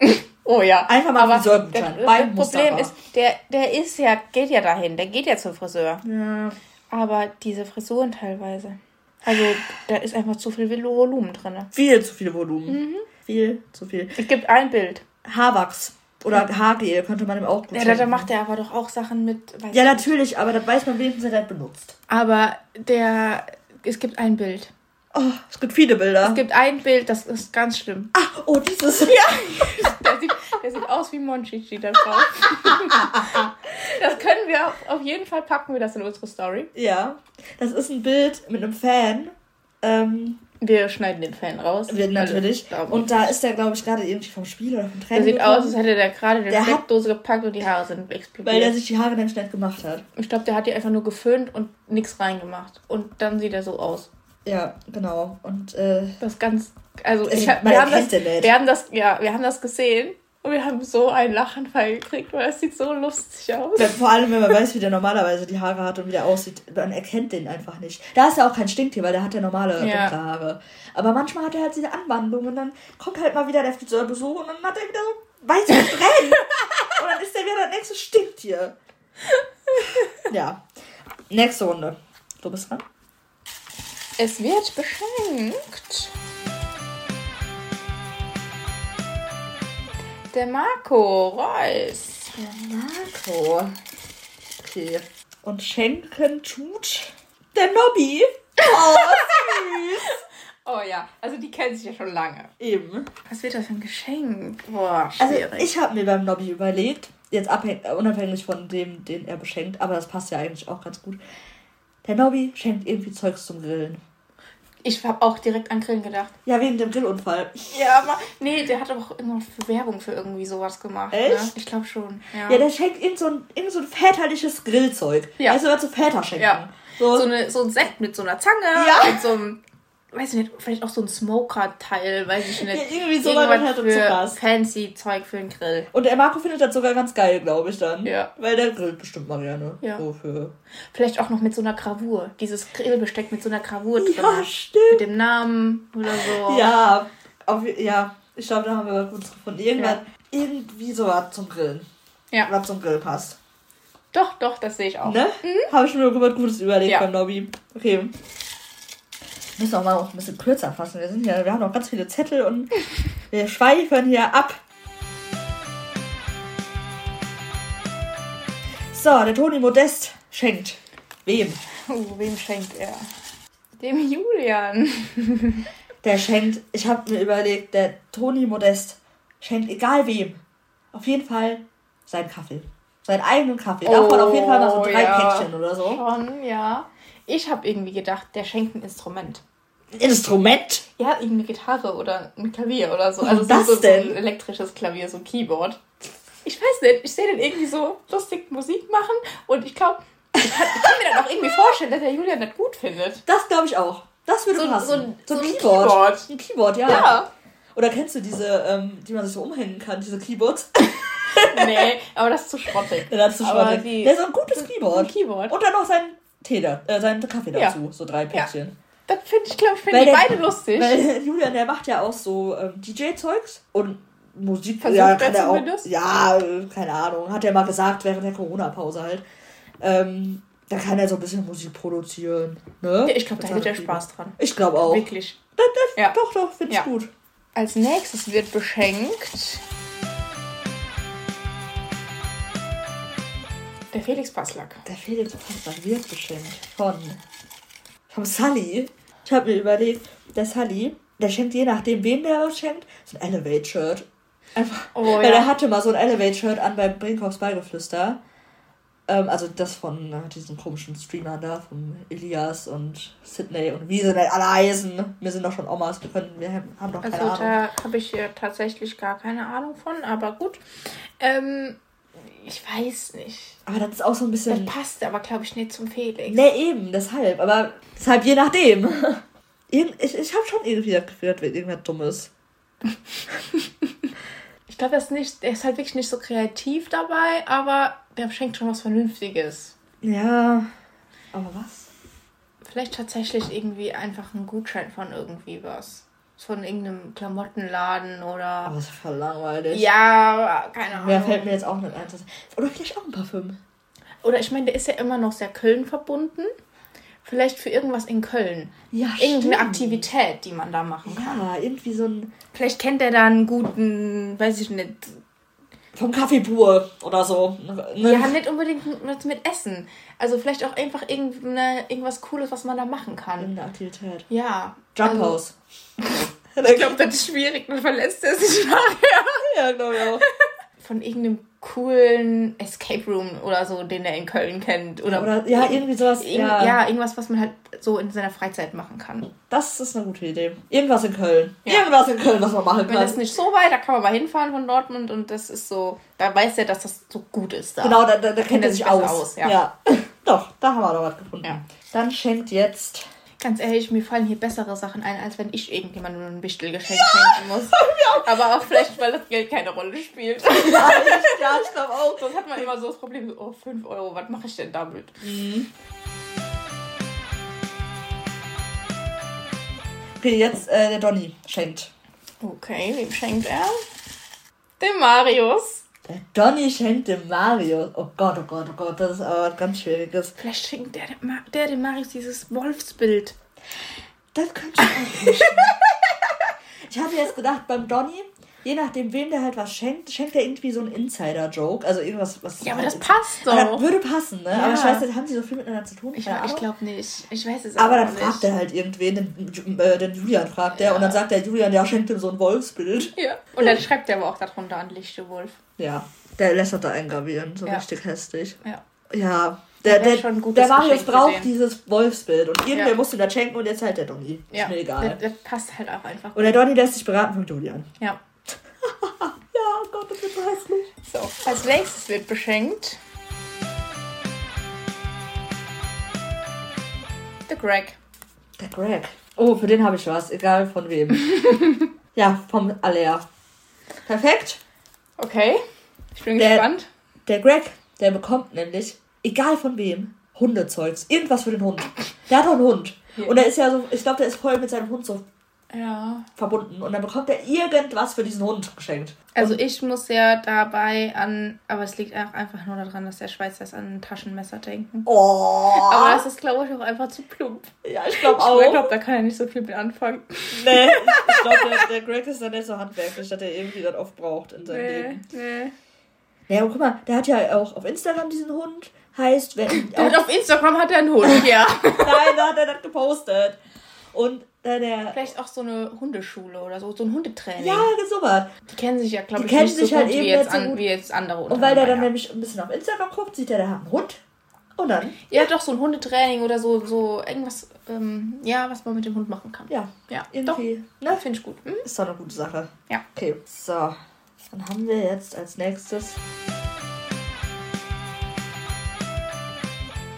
Oh ja. Einfach mal Aber das, beim das Problem Mustafa. ist, der, der ist ja, geht ja dahin, der geht ja zum Friseur. Ja. Aber diese Frisuren teilweise. Also, da ist einfach zu viel Volumen drin. Viel zu viel Volumen. Mhm. Viel zu viel. Es gibt ein Bild. Haarwachs oder Haargel könnte man ihm auch gut Ja, da, da macht er aber doch auch Sachen mit. weiß Ja, ich natürlich, aber das weiß man wenigstens, er hat benutzt. Aber der, es gibt ein Bild. Oh, es gibt viele Bilder. Es gibt ein Bild, das ist ganz schlimm. ah, oh, dieses. Ja. Der sieht, der sieht aus wie Monchichi da drauf. das können wir auf, auf jeden Fall packen wir das in unsere Story. Ja. Das ist ein Bild mit einem Fan. Ähm, Wir schneiden den Fan raus. wird natürlich. Darum. Und da ist der, glaube ich, gerade irgendwie vom Spiel oder vom der Training. sieht aus, gekommen, als hätte der gerade die Der Steckdose gepackt und die Haare sind weil der explodiert. sich die Haare nämlich nicht gemacht hat. Ich glaube, der hat die einfach nur geföhnt und nichts reingemacht. Und dann sieht er so aus. Ja, genau. Und äh, Das ganz. Also, Also, ich wir, haben das, wir haben das, ja, wir haben das gesehen und wir haben so einen Lachanfall gekriegt, weil es sieht so lustig aus. wenn, vor allem, wenn man weiß, wie der normalerweise die Haare hat und wie der aussieht, man erkennt den einfach nicht. Da ist ja auch kein Stinktier, weil der hat ja normale Ja. dunkle Haare. Aber manchmal hat er halt diese Anwandlung und dann kommt halt mal wieder der Friseurbesuch und dann hat er wieder so weiße Strähnen. und dann ist der wieder das nächste Stinktier. Ja. Nächste Runde. Du bist dran. Es wird beschenkt. Der Marco Reus. Der Marco. Okay. Und schenken tut der Nobby. Oh, süß. Oh ja, also die kennen sich ja schon lange. Eben. Was wird das für ein Geschenk? Boah, Also schwierig. ich habe mir beim Nobby überlegt, jetzt abhäng, unabhängig von dem, den er beschenkt, aber das passt ja eigentlich auch ganz gut. Der Nobby schenkt irgendwie Zeugs zum Grillen. Ich habe auch direkt an Grillen gedacht. Ja, wegen dem Grillunfall. Ja, aber nee, der hat aber auch irgendwas für Werbung für irgendwie sowas gemacht. Ne? Echt? Ich glaube schon. Ja. Ja, der schenkt irgend so ein, irgend so ein väterliches Grillzeug. Ja. Weißt du, was so Väter schenken? Ja. So, so, eine, so ein Set mit so einer Zange, Ja. mit so einem, weiß ich nicht, vielleicht auch so ein Smoker-Teil, weiß ich nicht. Ja, irgendwie so was Irgendwas halt für so krass. fancy Zeug für den Grill. Und der Marco findet das sogar ganz geil, glaube ich dann. Ja. Weil der grillt bestimmt mal gerne. Ja. So für... Vielleicht auch noch mit so einer Gravur. Dieses Grillbesteck mit so einer Gravur drin. Ja, stimmt. Mit dem Namen oder so. Ja, auf, ja. Ich glaube, da haben wir was Gutes gefunden. Irgendwas, irgendwie sowas zum Grillen. Ja. Was zum Grill passt. Doch, doch, das sehe ich auch. Ne? Habe ich mir noch was Gutes überlegt Ja. beim Nobby. Okay. Wir müssen auch mal ein bisschen kürzer fassen. Wir sind hier, wir haben noch ganz viele Zettel und wir schweifen hier ab. So, der Toni Modest schenkt. Wem? Oh, wem schenkt er? Dem Julian. Der schenkt, ich habe mir überlegt, der Toni Modest schenkt egal wem. Auf jeden Fall seinen Kaffee. Seinen eigenen Kaffee. Davon auf jeden Fall mal so Oh, drei ja. Päckchen oder so. Schon, ja. Ich habe irgendwie gedacht, der schenkt ein Instrument. Ein Instrument? Ja, irgendeine Gitarre oder ein Klavier oder so. Also das so, so denn? ein elektrisches Klavier, so ein Keyboard. Ich weiß nicht, ich sehe den irgendwie so lustig Musik machen und ich glaube, ich kann, ich kann mir dann auch irgendwie vorstellen, dass der Julian das gut findet. Das glaube ich auch. Das würde So- passen. so ein- so ein Keyboard. Keyboard. Ein Keyboard, ja. Ja. Oder kennst du diese, ähm, die man sich so umhängen kann, diese Keyboards? Nee, aber das ist zu schrottig. Ja, das ist schon die- Der ist so ein gutes Ein Keyboard. Keyboard. Und dann noch sein Tee, da, äh, seinen Kaffee Ja. dazu. So drei Päckchen. Das finde ich, glaube ich, die der- beide lustig. Weil Julian, der macht ja auch so ähm, DJ-Zeugs und Musik. Versucht ja, kann er auch. zumindest? Ja, äh, keine Ahnung. Hat er mal gesagt während der Corona-Pause halt. Ähm, da kann er so ein bisschen Musik produzieren. Ne? Ja, ich glaube, da hätte er er Spaß dran. Ich glaube auch. Wirklich. Das, das, Ja. Doch, doch, finde ich Ja. gut. Als nächstes wird beschenkt der Felix Passlack. Der Felix Pastor wird beschenkt von, von Sully. Ich habe mir überlegt, der Sully, der schenkt je nachdem, wem der was schenkt, so ein Elevate-Shirt. Einfach, Oh, weil ja. der hatte mal so ein Elevate-Shirt an beim Brinkhoffs Beigeflüster. Ähm, also das von äh, diesen komischen Streamern da, von Elias und Sydney und wie sie denn alle heißen. Wir sind doch schon Omas, wir, können, wir haben doch keine Also Ahnung. da habe ich hier tatsächlich gar keine Ahnung von, aber gut. Ähm, ich weiß nicht. Aber das ist auch so ein Das bisschen... passt aber, glaube ich, nicht zum Felix. Ne, eben, deshalb. Aber deshalb je nachdem. Ich, ich habe schon irgendwie das Gefühl, das wird irgendwas Dummes. Ich glaube, er ist nicht, er ist halt wirklich nicht so kreativ dabei, aber der schenkt schon was Vernünftiges. Ja. Aber was? Vielleicht tatsächlich irgendwie einfach ein Gutschein von irgendwie was. Von irgendeinem Klamottenladen oder. Aber es ist voll langweilig. Ja, keine Ahnung. Mehr fällt mir jetzt auch nicht ein. Oder vielleicht auch ein Parfüm. Oder ich meine, der ist ja immer noch sehr Köln verbunden. Vielleicht für irgendwas in Köln. Ja, Irgendeine stimmt. Aktivität, die man da machen kann. Ja, irgendwie so ein. Vielleicht kennt er da einen guten, weiß ich nicht. Vom Kaffee pur oder so. Ne? Ja, nicht unbedingt mit, mit Essen. Also vielleicht auch einfach irgendeine, irgendwas Cooles, was man da machen kann. Irgendeine Aktivität. Ja. Jump also, House. Ich glaube, das ist schwierig, dann verlässt er sich nachher. ja, glaube ich auch. Von irgendeinem coolen Escape Room oder so, den er in Köln kennt. Oder, Oder ja, irgendwie sowas. Irgend- Ja, ja, irgendwas, was man halt so in seiner Freizeit machen kann. das ist eine gute Idee. Irgendwas in Köln. Ja. Irgendwas in Köln, was man machen Wenn kann. das nicht so weit, da kann man mal hinfahren von Dortmund und das ist so, da weiß er, dass das so gut ist da. Genau, da, da, da kennt er sich aus. aus, ja. Doch, da haben wir doch was gefunden. Ja. Dann schenkt jetzt. Ganz ehrlich, mir fallen hier bessere Sachen ein, als wenn ich irgendjemandem ein Wichtelgeschenk schenken muss. Aber auch vielleicht, weil das Geld keine Rolle spielt. ja, ich, ja, ich glaube auch. Sonst hat man immer so das Problem, so, oh, 5 Euro, was mache ich denn damit? Okay, jetzt äh, der Donny schenkt. Okay, wem schenkt er? Dem Marius. Der Donny schenkt dem Mario. Oh Gott, oh Gott, oh Gott, das ist aber was ganz Schwieriges. Vielleicht schenkt der, der dem Marius dieses Wolfsbild. Das könnte ich auch nicht. ich hatte jetzt gedacht, beim Donny, je nachdem, wem der halt was schenkt, schenkt er irgendwie so einen Insider-Joke. Also irgendwas, was. Ja, aber halt das passt Aber das doch. würde passen, ne? Ja. Aber ich weiß nicht, haben die so viel miteinander zu tun? Ich, ich glaube nicht. Ich weiß es Aber dann nicht. fragt er halt irgendwen, den, äh, den Julian fragt er, Ja. und dann sagt der Julian, ja, schenkt ihm so ein Wolfsbild. Ja. Und dann schreibt er aber auch darunter an Lichte Wolf. Ja, Der lässt das da eingravieren, so Ja. richtig hässlich. Ja. Ja, Der der, der, schon ein der Marius braucht dieses Wolfsbild und irgendwer Ja. muss ihm das schenken und jetzt halt der Donny. Ist Ja, mir der, egal. der passt halt auch einfach. Und der Donny lässt sich beraten von Julian. Ja. Ja, oh Gott, das wird so hässlich. So, als nächstes wird beschenkt. Der Greg. Der Greg. Oh, für den habe ich was, egal von wem. ja, vom Aller. Perfekt. Okay. Ich bin Der- gespannt. Der Greg, der bekommt nämlich, egal von wem, Hundezeugs. Irgendwas für den Hund. Der hat doch einen Hund. Und er ist ja so, ich glaube, der ist voll mit seinem Hund so Ja. verbunden. Und dann bekommt er irgendwas für diesen Hund geschenkt. Also ich muss ja dabei an, aber es liegt auch einfach nur daran, dass der Schweizer ist an ein Taschenmesser denken. Oh. Aber das ist, glaube ich, auch einfach zu plump. ja, ich glaube Ich auch. glaube, da kann er nicht so viel mit anfangen. nee, ich glaube, der, der Greg ist dann nicht so handwerklich, dass er irgendwie das oft braucht in seinem Nee, Leben. nee. Ja, aber guck mal, der hat ja auch auf Instagram diesen Hund. Heißt, wenn. Hat auf Instagram hat er einen Hund, ja. Nein, da hat er das gepostet. Und äh, der. Vielleicht auch so eine Hundeschule oder so, so ein Hundetraining. Ja, sowas. Die kennen sich ja, glaube Die ich, kennen nicht so sich halt gut, eben wie, jetzt nicht so an, wie jetzt andere Und weil der dann ja. nämlich ein bisschen auf Instagram guckt, sieht er, der hat einen Hund. Und dann, Ja, doch, so ein Hundetraining oder so, so irgendwas, ähm, ja, was man mit dem Hund machen kann. ja, Ja, doch, irgendwie. Ne? finde ich gut. Hm? Ist doch eine gute Sache. Ja. Okay, so. Dann haben wir jetzt als nächstes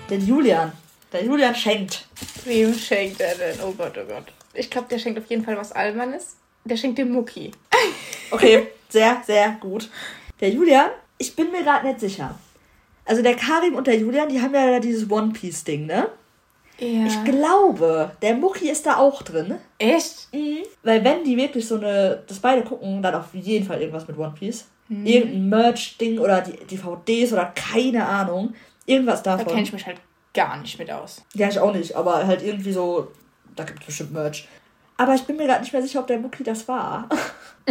den Julian. Der Julian schenkt. Wem schenkt er denn? Oh Gott, oh Gott. Ich glaube, der schenkt auf jeden Fall was Albernes. Der schenkt dem Mucki. Okay, sehr, sehr gut. Der Julian, ich bin mir gerade nicht sicher. Also der Karim und der Julian, die haben ja dieses One Piece Ding, ne? Ja. Ich glaube, der Mucki ist da auch drin. Echt? Mhm. Weil wenn die wirklich so eine, das beide gucken, dann auf jeden Fall irgendwas mit One Piece. Irgendein Merch-Ding oder die DVDs oder keine Ahnung. Irgendwas Da davon. kenne ich mich halt gar nicht mit aus. Ja, ich auch nicht, aber halt irgendwie so, da gibt es bestimmt Merch. Aber ich bin mir gerade nicht mehr sicher, ob der Mucki das war.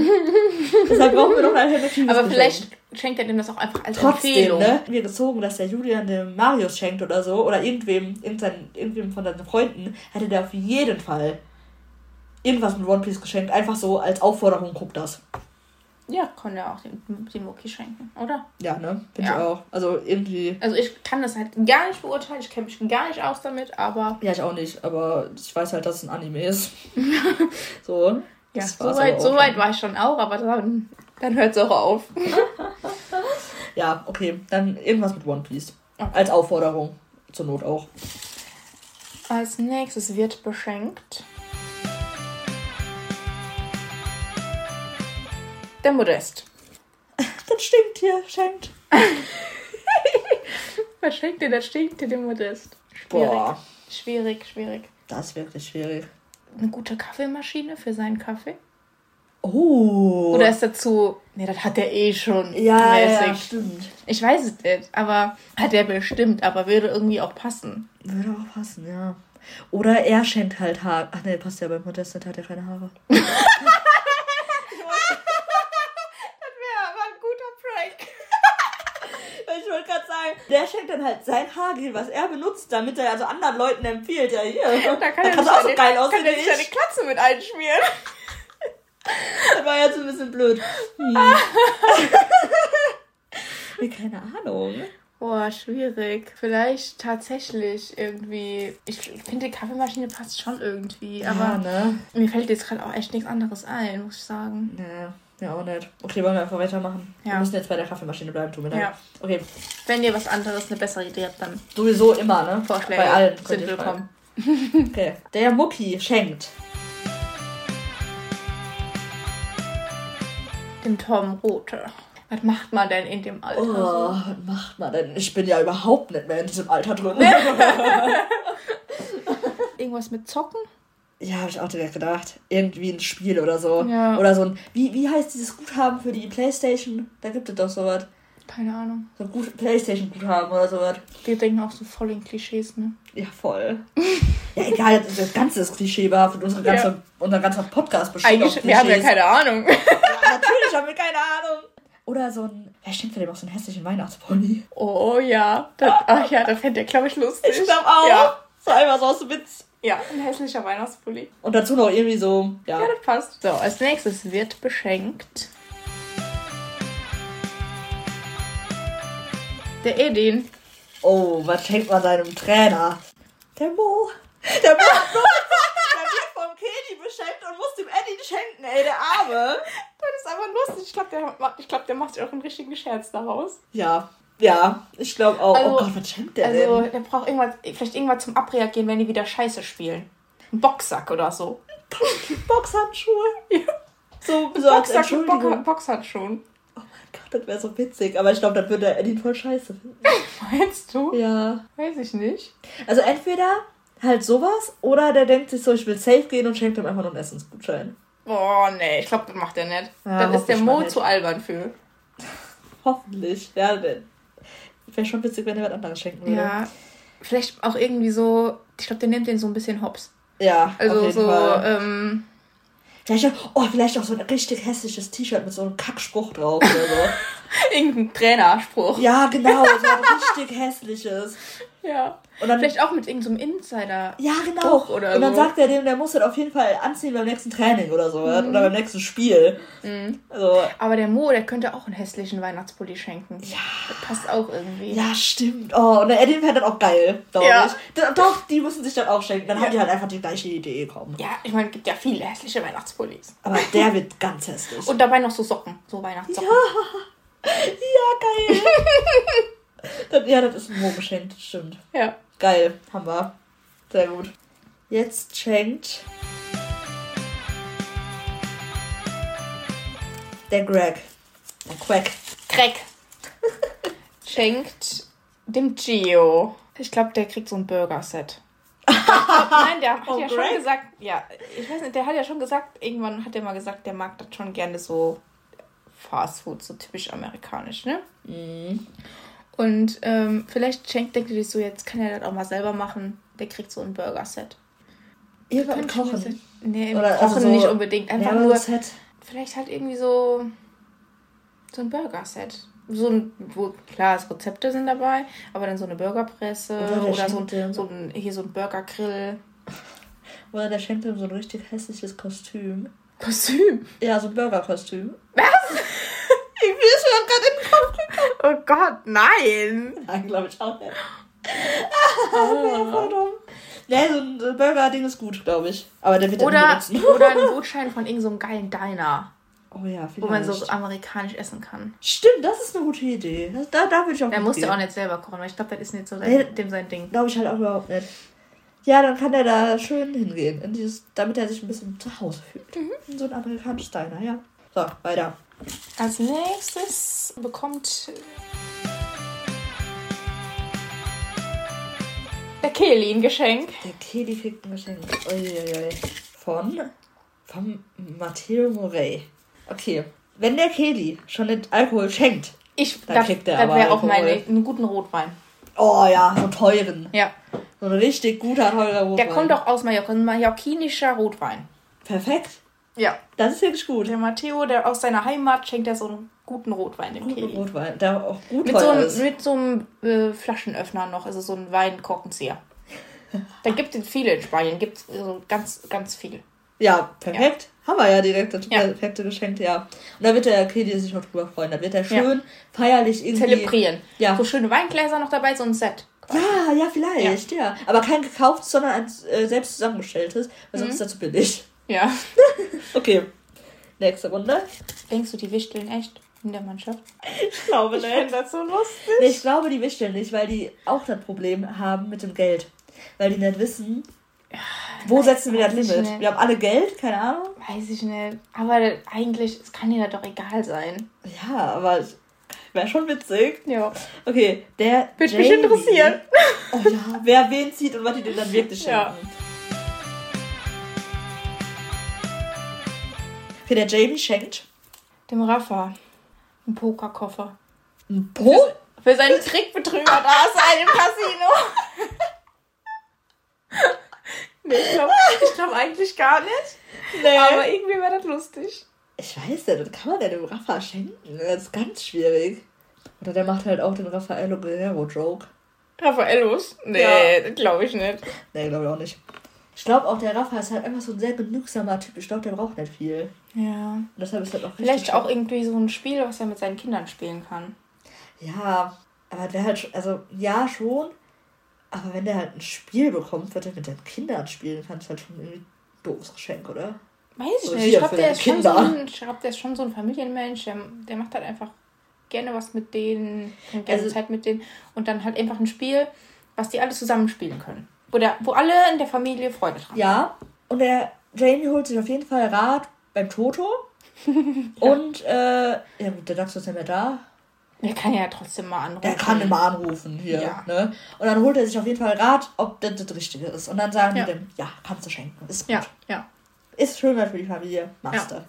Deshalb brauchen wir noch ein alternatives Aber vielleicht schenkt er dem das auch einfach als Trotzdem, Empfehlung. ne? Mir gezogen, dass der Julian dem Marius schenkt oder so, oder irgendwem, irgendein, irgendwem von seinen Freunden, hätte der auf jeden Fall irgendwas mit One Piece geschenkt. Einfach so als Aufforderung, guck das. Ja, kann er auch den, den Mucki schenken, oder? Ja, ne? Finde Ja. ich auch. Also irgendwie. Also ich kann das halt gar nicht beurteilen, ich kenne mich gar nicht aus damit, aber Ja, ich auch nicht, aber ich weiß halt, dass es ein Anime ist. so. ja, so weit, so weit war ich schon auch, aber dann, dann hört es auch auf. Ja, okay. Dann irgendwas mit One Piece. Okay. Als Aufforderung. Zur Not auch. Als nächstes wird beschenkt der Modest. Das stinkt hier, schenkt. Was schenkt dir, das stinkt dir dem Modest. Schwierig, Boah, schwierig, schwierig. das ist wirklich schwierig. Eine gute Kaffeemaschine für seinen Kaffee? Oh. Oder ist dazu, nee, das hat er eh schon ja, mäßig. ja, stimmt. Ich weiß es nicht, aber hat er bestimmt, aber würde irgendwie auch passen. Würde auch passen, ja. Oder er schenkt halt Haare. Ach nee, passt ja beim Modest nicht, hat ja keine Haare. Das wäre aber ein guter Prank. Ich wollte gerade sagen, der schenkt dann halt sein Haargel, was er benutzt, damit er also anderen Leuten empfiehlt. Ja, hier. Da kann da er auch so geil aussehen kann er sich eine ich. Klatze mit einschmieren. Das war jetzt ein bisschen blöd. Hm. Keine Ahnung. Boah, schwierig. Vielleicht tatsächlich irgendwie. Ich finde, die Kaffeemaschine passt schon irgendwie, Ja, aber ne? mir fällt jetzt gerade auch echt nichts anderes ein, muss ich sagen. Nee, ja auch nicht. Okay, wollen wir einfach weitermachen? Wir Ja. müssen jetzt bei der Kaffeemaschine bleiben, tut mir leid. Ja. Okay, Wenn ihr was anderes, eine bessere Idee habt, dann sowieso immer, ne? Vorschläge Bei allen sind willkommen. Okay. Der Mucki schenkt. Dem Tom Rote. Was macht man denn in dem Alter? Oh, so? was macht man denn? Ich bin ja überhaupt nicht mehr in diesem Alter drin. Irgendwas mit Zocken? Ja, habe ich auch direkt gedacht. Irgendwie ein Spiel oder so. Ja. Oder so ein. Wie, wie heißt dieses Guthaben für die Playstation? Da gibt es doch sowas. Keine Ahnung. So ein Gut Playstation-Guthaben oder sowas. Wir denken auch so voll in Klischees, ne? Ja, voll. ja, egal, das, das Ganze ist klischeebehaftet. Unsere ganze, Ja. Unser ganzer Podcast besteht Eigentlich, wir haben ja keine Ahnung. Ja, natürlich haben wir keine Ahnung. Oder so ein. Wer schenkt für dem auch so einen hässlichen Weihnachtspony? Oh ja. Das, ach ja, das fände der, glaube ich, lustig. Ich glaube auch. Ja. So einfach so aus Witz. Ja, ein hässlicher Weihnachtspulli. Und dazu noch irgendwie so. Ja. Ja, das passt. So, als nächstes wird beschenkt. Der Edin. Oh, was schenkt man seinem Trainer? Der Mo. Der Mo hat nur der wird vom Kedi beschenkt und muss dem Eddie schenken, ey, der Arme. Das ist einfach lustig. Ich glaube, der, ich glaub, der macht sich auch einen richtigen Scherz daraus. Ja, ja, ich glaube auch. Also- oh Gott, was schenkt der Also, denn? der braucht irgendwas, vielleicht irgendwas zum Abreagieren, wenn die wieder Scheiße spielen. Ein Boxsack oder so. Boxhandschuhe. Ja. So, so Boxsack mit Bo. Boxhandschuhen. Oh mein Gott, das wäre so witzig. Aber ich glaube, das würde Eddie voll scheiße finden. Meinst du? Ja. Weiß ich nicht. Also entweder halt sowas oder der denkt sich so, ich will safe gehen und schenkt ihm einfach noch einen Essensgutschein. Boah, nee, ich glaube, das macht er nicht. Ja, Dann ist der Mo zu albern für. Hoffentlich. Ja, wäre schon witzig, wenn er was anderes schenken würde. Ja. Vielleicht auch irgendwie so, ich glaube, der nimmt den so ein bisschen hops. Ja, auf Also so, Fall. ähm, Vielleicht auch, oh, vielleicht auch so ein richtig hässliches T-Shirt mit so einem Kackspruch drauf oder so. irgendein Trainerspruch. ja, genau, so ein richtig hässliches. Ja. Und dann, Vielleicht auch mit irgendeinem Insider. ja, genau. Oder und dann so. sagt er dem, der muss das auf jeden Fall anziehen beim nächsten Training oder so. Mhm. Oder beim nächsten Spiel. Also, Aber der Mo, der könnte auch einen hässlichen Weihnachtspulli schenken. ja. Das passt auch irgendwie. Ja, stimmt. Oh, und der Eddie fände das auch geil, glaube Ja. ich. Doch, die müssen sich dann auch schenken. Dann Ja. haben die halt einfach die gleiche Idee bekommen. Ja, ich meine, es gibt ja viele hässliche Weihnachtspullis. Aber der wird ganz hässlich. Und dabei noch so Socken, so Weihnachtssocken. ja, geil. das, ja, das ist ein Mo-Geschenk, das stimmt. Ja. Geil, haben wir. Sehr gut. Jetzt schenkt der Greg. Der Quack. Crack. Schenkt dem Gio. Ich glaube, der kriegt so ein Burger-Set. Nein, der hat Oh, ja Greg? schon gesagt, ja, ich weiß nicht, der hat ja schon gesagt, irgendwann hat er mal gesagt, der mag das schon gerne so Fast Food, so typisch amerikanisch, ne? Mhm. Und ähm, vielleicht schenkt der sich so, jetzt kann er das auch mal selber machen. Der kriegt so ein Burger-Set. Ich mir kochen. se- Nee, Oder kochen also so- nicht unbedingt. Einfach ja, nur, Set. vielleicht halt irgendwie so, so ein Burger-Set. So ein, wo, klar, es Rezepte sind dabei, aber dann so eine Burgerpresse Oder der oder, so, ein, so ein, hier so ein Burgergrill. Oder der schenkt ihm so ein richtig hässliches Kostüm. Kostüm. Ja, so ein Burgerkostüm. Was? Ich es mir gerade in den Kopf gekommen. Oh Gott, nein. Nein, glaube ich auch nicht. Ah, dumm. Nee, so ein äh, Burger-Ding ist gut, glaube ich. Aber der wird Oder, nicht benutzen. oder ein Gutschein von irgendeinem so geilen Diner, Oh ja, vielleicht. wo man so amerikanisch essen kann. Stimmt, das ist eine gute Idee. Da, da würde ich auch Der muss ja auch nicht selber kochen, weil ich glaube, das ist nicht so Nee. sein, dem sein Ding. Glaube ich halt auch überhaupt nicht. Ja, dann kann er da schön hingehen. In dieses, damit er sich ein bisschen zu Hause fühlt. Mhm. In so ein amerikanisches Diner, ja. So, weiter. Als nächstes bekommt der Kelly ein Geschenk. Der Kedi kriegt ein Geschenk. Uiuiui. Von? Vom Matteo Morey. Okay. Wenn der Kedi schon den Alkohol schenkt. Ich, Dann das, kriegt er aber wäre auch meine, einen guten Rotwein. Oh ja, so einen teuren. Ja. So ein richtig guter, teurer Rotwein. Der kommt doch aus Mallorca, ein mallorquinischer Rotwein. Perfekt. Ja. Das ist wirklich gut. Der Matteo, der aus seiner Heimat, schenkt er so einen guten Rotwein dem Guten. Rotwein, der auch gut Mit so, teuer einem, ist. mit so einem äh, Flaschenöffner noch, also so ein Weinkorkenzieher. Da gibt es viele in Spanien, gibt es so ganz, ganz viel. Ja, perfekt. Haben wir ja direkt das Ja. perfekte Geschenk, ja. Und da wird der Kedi sich auch drüber freuen. Da wird er schön feierlich irgendwie. Zelebrieren. Ja. So schöne Weingläser noch dabei, so ein Set. Ja, ja, vielleicht, ja. Aber kein gekauftes, sondern ein äh, selbst zusammengestelltes, weil Mhm. sonst ist das zu billig. Ja. Okay. Nächste Runde. Denkst du, die wichteln echt in der Mannschaft? Ich glaube das so lustig. Nee, ich glaube, die wichteln nicht, weil die auch das Problem haben mit dem Geld. Weil die nicht wissen, wo setzen wir das ich Limit. nicht. Wir haben alle Geld, keine Ahnung. Weiß ich nicht. Aber eigentlich, es kann dir doch egal sein. Ja, aber wäre schon witzig. Ja. Okay, der. Würde mich interessieren. Oh ja, wer wen zieht und was die denn dann wirklich schenken. Ja. Der Jamie schenkt Dem Rafa. Ein Pokerkoffer. ein Po. Für seinen Trickbetrüger da sein im Casino. nee, ich glaube glaub eigentlich gar nicht. Nee. Aber irgendwie wäre das lustig. Ich weiß nicht, das kann man denn dem Rafa schenken? Das ist ganz schwierig. Oder der macht halt auch den Raffaello Guerrero-Joke. Raffaellos? Nee, Ja. das glaube ich nicht. Nee, glaube ich auch nicht. Ich glaube auch, der Rafa ist halt einfach so ein sehr genügsamer Typ. Ich glaube, der braucht nicht viel. Ja. Und deshalb ist das auch Vielleicht auch irgendwie so ein Spiel, was er mit seinen Kindern spielen kann. Ja, Aber der halt, also ja schon, aber wenn der halt ein Spiel bekommt, wird er mit den Kindern spielen, kann es halt schon irgendwie ein doofes Geschenk, oder? Weiß ich nicht. Ich glaube, der, ist schon so ein, ich glaub, der ist schon so ein Familienmensch, der, der macht halt einfach gerne was mit denen, gerne also, Zeit mit denen und dann halt einfach ein Spiel, was die alle zusammen spielen können. Wo, der, wo alle in der Familie Freude dran haben. Ja, und der Jamie holt sich auf jeden Fall Rat beim Toto. ja. Und, äh, ja gut, der Dax ist ja mehr da. Der kann ja trotzdem mal anrufen. Der kann immer anrufen hier. Ja. Ne? Und dann holt er sich auf jeden Fall Rat, ob das das Richtige ist. Und dann sagen ja. die dem, ja, kannst du schenken. Ist gut. Ja, ja. Ist schöner für die Familie. Machst du.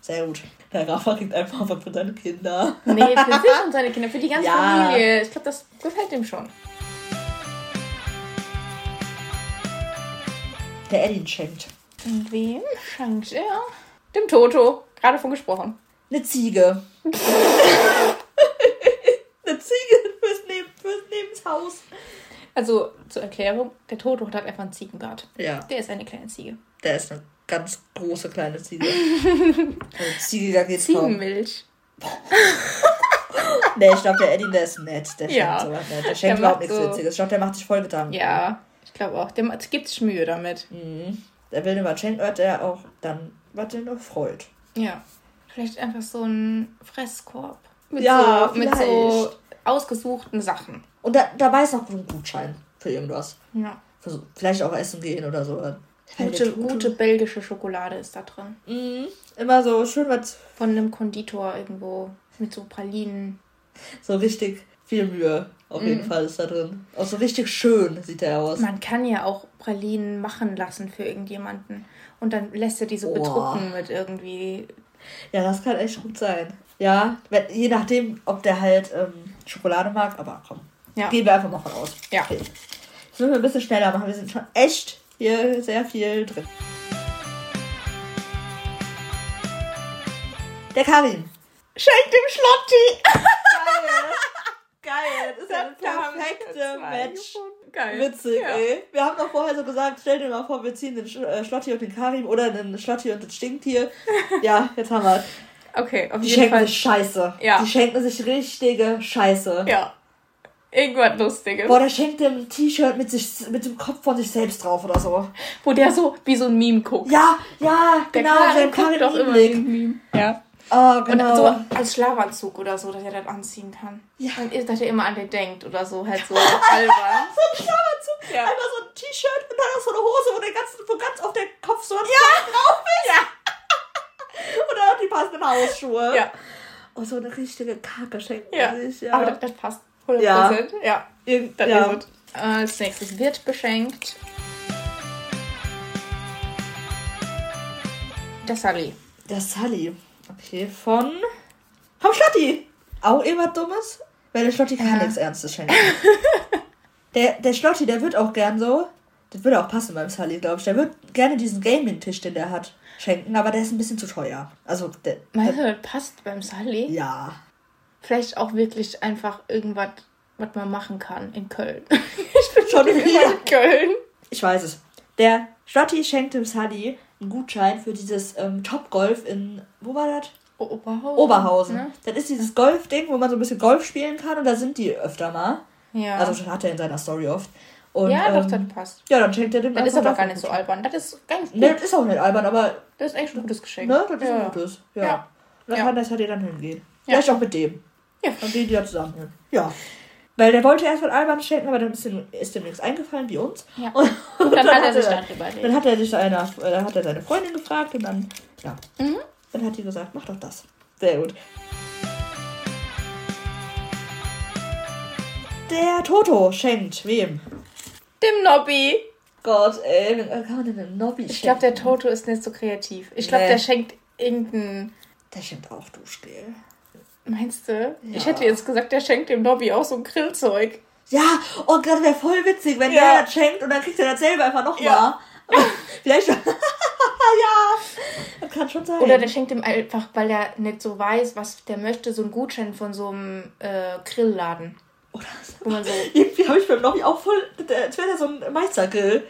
Sehr gut. Der Rafa kriegt einfach was für seine Kinder. Nee, für sich und seine Kinder, für die ganze ja. Familie. Ich glaube, das gefällt ihm schon. Der Eddie schenkt. Und wem schenkt er? Dem Toto. Gerade von gesprochen. Eine Ziege. Eine Ziege fürs, Neben, fürs Nebenshaus. Also zur Erklärung, der Toto hat einfach einen Ziegenbart. Ja. Der ist eine kleine Ziege. Der ist eine ganz große kleine Ziege. also Ziege, da geht's Ziegenmilch. nee, ich glaube, der Eddie, der ist nett. Der ja. schenkt sowas nett. Der schenkt überhaupt nichts so Witziges. Ich glaube, der macht sich voll Gedanken. Ja, ich glaube auch. Der gibt sich Mühe damit. Mhm. Der schenken, hört der auch dann, was den noch freut. Ja. Vielleicht einfach so ein Fresskorb. Mit ja, so, mit so ausgesuchten Sachen. Und da, dabei ist noch ein Gutschein für irgendwas. Ja. Für vielleicht auch essen gehen oder so. Gute, gute belgische Schokolade ist da drin. Mhm. Immer so schön was. Von einem Konditor irgendwo. Mit so Pralinen. So richtig viel Mühe. Auf jeden mhm. Fall ist da drin. Auch so richtig schön sieht der aus. Man kann ja auch Pralinen machen lassen für irgendjemanden. Und dann lässt er die so oh. bedrucken mit irgendwie. Ja, das kann echt gut sein. Ja, wenn, je nachdem, ob der halt ähm, Schokolade mag, aber komm. Ja. Gehen wir einfach mal von aus. Ja. Okay. Jetzt müssen wir ein bisschen schneller machen. Wir sind schon echt hier sehr viel drin. Der Karin. Schenkt dem Schlotti. Geil. Das ist ja ein perfekte Match. Geil. Witzig, ja. ey. Wir haben doch vorher so gesagt, stell dir mal vor, wir ziehen den Sch äh, Schlotti und den Karim oder den Schlotti und das Stinktier. Ja, jetzt haben wir Okay, auf Die jeden Fall. Die schenken sich Scheiße. Ja. Die schenken sich richtige Scheiße. Ja. Irgendwas Lustiges. Boah, der schenkt dem ein T-Shirt mit, mit dem Kopf von sich selbst drauf oder so. Wo der so wie so ein Meme guckt. Ja, ja, der genau. Der guckt doch immer wie ein Meme. Ja. Oh, genau. Und so als Schlafanzug oder so, dass er das anziehen kann. Ja. Und dass er immer an den denkt oder so, halt so albern. so ein Schlafanzug, ja. einfach so ein T-Shirt und dann auch so eine Hose, wo der ganze, wo ganz auf der Kopf so ein ja. drauf ist. Ja. und dann auch die passenden Hausschuhe. Ja. Und so eine richtige Kacke schenkt ja. sich. Ja. Aber das, das passt 100%. Ja. ja. Das ja. ist es. Als nächstes wird beschenkt. Der Sully. Der Sully. Okay, von. Vom Schlotti! Auch immer Dummes? Weil der Schlotti kann ja. nichts Ernstes schenken. der, der Schlotti, der wird auch gern so. Das würde auch passen beim Sully, glaube ich. Der wird gerne diesen Gaming-Tisch, den der hat, schenken, aber der ist ein bisschen zu teuer. Also, der. Meinst du, das passt beim Sully? Ja. Vielleicht auch wirklich einfach irgendwas, was man machen kann in Köln. ich bin schon in Köln. Ich weiß es. Der Schlotti schenkt dem Sully einen Gutschein für dieses ähm, Top-Golf in, wo war das? Oberhausen. Oberhausen. Ne? Das ist dieses Golf-Ding, wo man so ein bisschen Golf spielen kann und da sind die öfter mal. Ja. Also das hat er in seiner Story oft. Und, ja, doch, ähm, das passt. Ja, dann schenkt er dem Das ist aber gar nicht so albern. Das ist ganz gut. Nee, das ist auch nicht albern, aber. Das ist echt ein gutes Geschenk. Ne, das ist ja. ein gutes. Ja. ja. Und dann ja. kann das halt dann hingehen. Ja. Vielleicht auch mit dem. Ja. Dann gehen die ja zusammen hin. Ja. Weil der wollte erst mal Alban schenken, aber dann ist dem, ist dem nichts eingefallen, wie uns. Ja. Und, und dann, hat er sich dann. Dann hat er sich eine, dann hat er seine Freundin gefragt und dann, ja. Mhm. Dann hat die gesagt, mach doch das. Sehr gut. Der Toto schenkt wem? Dem Nobby. Gott, ey, kann man denn einen Nobby schenken? Ich glaube, der Toto ist nicht so kreativ. Ich glaube, nee. der schenkt irgendeinen. Der schenkt auch Duschgel. Meinst du? Ja. Ich hätte jetzt gesagt, der schenkt dem Nobby auch so ein Grillzeug. Ja, oh Gott, wäre voll witzig, wenn ja. der das schenkt und dann kriegt er das selber einfach nochmal. Ja. Vielleicht. ja. Das kann schon sein. Oder der schenkt ihm einfach, weil er nicht so weiß, was der möchte, so einen Gutschein von so einem äh, Grillladen. Oder so. so Irgendwie habe ich beim Nobby auch voll, als wäre der so ein Meistergrill.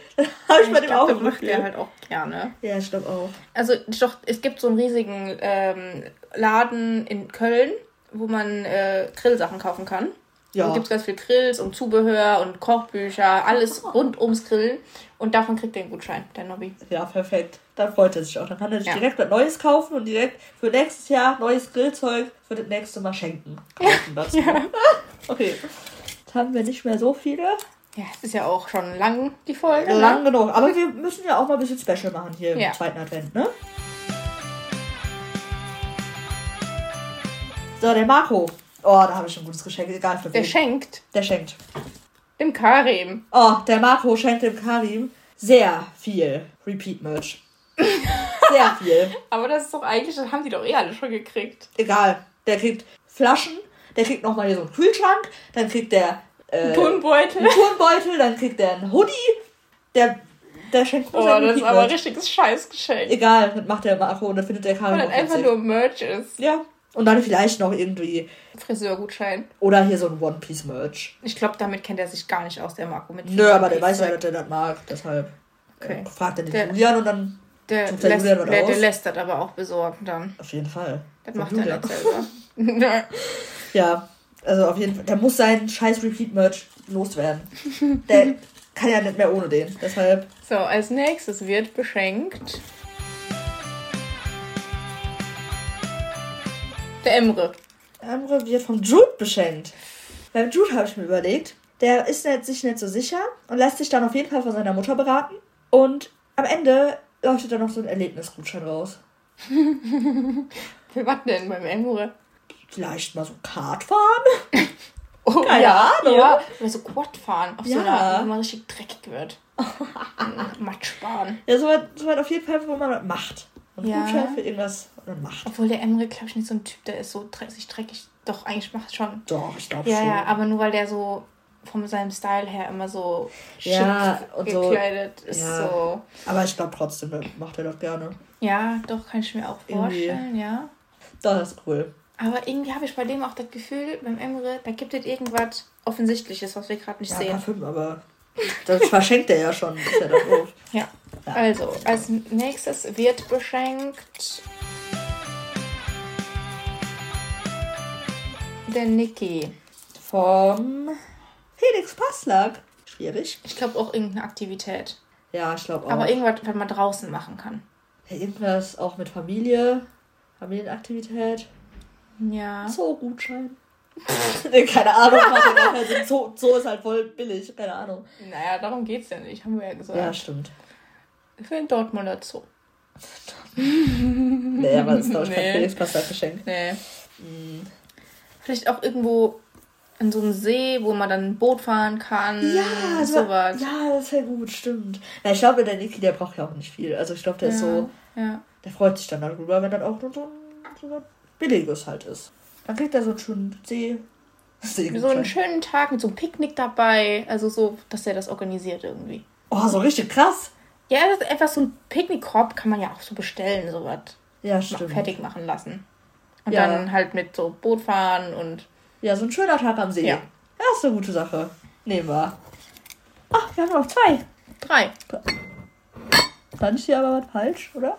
habe ich bei dem auch Das macht der halt auch gerne. Ja, ich glaube auch. Also doch, es gibt so einen riesigen ähm, Laden in Köln, wo man äh, Grillsachen kaufen kann. Ja. Da gibt es ganz viel Grills und Zubehör und Kochbücher, alles rund ums Grillen. Und davon kriegt er einen Gutschein, der Nobby. Ja, perfekt. Dann freut er sich auch. Dann kann er sich ja. direkt was Neues kaufen und direkt für nächstes Jahr neues Grillzeug für das nächste Mal schenken. Kaufen dazu. ja. Okay. Jetzt haben wir nicht mehr so viele. Ja, es ist ja auch schon lang, die Folge. Ne? Lang ne? genug. Aber wir müssen ja auch mal ein bisschen Special machen hier ja. im zweiten Advent, ne? So, der Marco. Oh, da habe ich schon ein gutes Geschenk. Egal für wen. Der schenkt. Der schenkt. Dem Karim. Oh, der Marco schenkt dem Karim sehr viel Repeat-Merch. Sehr viel. Aber das ist doch eigentlich, das haben die doch eh alle schon gekriegt. Egal. Der kriegt Flaschen, der kriegt nochmal hier so einen Kühlschrank, dann kriegt der äh, Turnbeutel. einen Turnbeutel, dann kriegt der einen Hoodie. Der, der schenkt Oh, das ist aber ein richtiges Scheißgeschenk. Egal, das macht der Marco und dann findet der Karim. Weil das einfach nur Merch ist. Ja. Und dann vielleicht noch irgendwie. Friseurgutschein. Oder hier so ein One-Piece-Merch. Ich glaube, damit kennt er sich gar nicht aus, der Marco. Mit Nö, aber der weiß ja, dass er das mag. Deshalb okay. fragt er den der, Julian und dann. Der, der, lässt, Julian der, der lässt das aber auch besorgen dann. Auf jeden Fall. Das macht Julian. er nicht selber. ja, also auf jeden Fall. Der muss seinen scheiß Repeat-Merch loswerden. der kann ja nicht mehr ohne den. Deshalb. So, als nächstes wird beschenkt. Der Emre. Emre wird vom Jude beschenkt. Beim Jude habe ich mir überlegt, der ist nicht, sich nicht so sicher und lässt sich dann auf jeden Fall von seiner Mutter beraten. Und am Ende leuchtet dann noch so ein Erlebnisgutschein raus. Für was denn beim Emre? Vielleicht mal so Kart fahren? Oh, Keine ja, Ahnung. Ja. Oder so Quad fahren, auf ja. so einer, wo man richtig dreckig wird. Matsch fahren. Ja, so was, so was auf jeden Fall, wo man macht. Und ja. Gutschein für irgendwas macht. Obwohl der Emre, glaube ich, nicht so ein Typ, der ist so sich dreckig. Doch, eigentlich macht schon. Doch, ich glaube ja, schon. Ja, aber nur weil der so von seinem Style her immer so ja, und gekleidet so, ist. Ja. So. Aber ich glaube trotzdem, macht er doch gerne. Ja, doch, kann ich mir auch vorstellen, irgendwie. ja. Das ist cool. Aber irgendwie habe ich bei dem auch das Gefühl, beim Emre, da gibt es irgendwas Offensichtliches, was wir gerade nicht ja, sehen. Parfüm, aber das verschenkt er ja schon. Ist ja. ja. Also, als nächstes wird beschenkt der Niki. Vom Felix Passlack. Schwierig. Ich glaube auch irgendeine Aktivität. Ja, ich glaube auch. Aber irgendwas, was man draußen machen kann. Ja, irgendwas auch mit Familie. Familienaktivität. Ja. Zoo-Gutschein. nee, keine Ahnung. Also Zoo, Zoo ist halt voll billig. Keine Ahnung. Naja, darum geht's ja nicht, haben wir ja gesagt. Ja, stimmt. Für den Dortmunder Zoo. nee, aber das ist, ich, kein Felix Passlack-Geschenk. Nee. Hm. Vielleicht auch irgendwo in so einem See, wo man dann ein Boot fahren kann. Ja, so was. Ja, das wäre gut, stimmt. Na, ich glaube, der Niki, der braucht ja auch nicht viel. Also ich glaube, der ja, ist so. Ja. Der freut sich dann darüber, wenn dann auch nur so ein, so ein billiges halt ist. Dann kriegt er so einen schönen See. See so einen schönen Tag mit so einem Picknick dabei. Also so, dass er das organisiert irgendwie. Oh, so richtig krass. Ja, das ist etwas so ein Picknickkorb kann man ja auch so bestellen, sowas. Ja, stimmt. Fertig machen lassen. Und ja. dann halt mit so Boot fahren und. Ja, so ein schöner Tag am See. Ja. Das ist eine gute Sache. Nehmen wir. Ach, wir haben noch zwei. Drei. Dann ist hier aber was falsch, oder?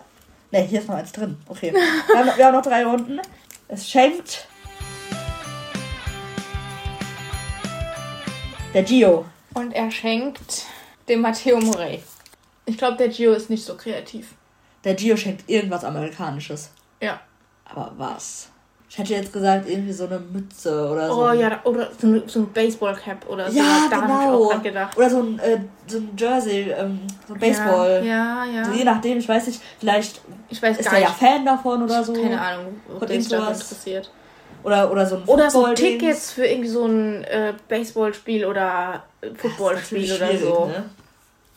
Ne, hier ist noch eins drin. Okay. wir, haben, wir haben noch drei Runden. Es schenkt. Der Gio. Und er schenkt dem Matteo Morey. Ich glaube, der Gio ist nicht so kreativ. Der Gio schenkt irgendwas Amerikanisches. Ja. Aber was? Ich hätte jetzt gesagt, irgendwie so eine Mütze oder so. Oh ja, oder so, eine, so ein Baseball-Cap oder so. Ja, da genau. ich auch gedacht. Oder so ein, äh, so ein Jersey, ähm, so ein Baseball. Ja, ja. ja. je nachdem, ich weiß nicht, vielleicht ich weiß ist er ja Fan davon oder so. Keine Ahnung, ob das interessiert. Oder, oder so ein Oder so Tickets für irgendwie so ein äh, Baseballspiel oder Footballspiel oder so. Ne?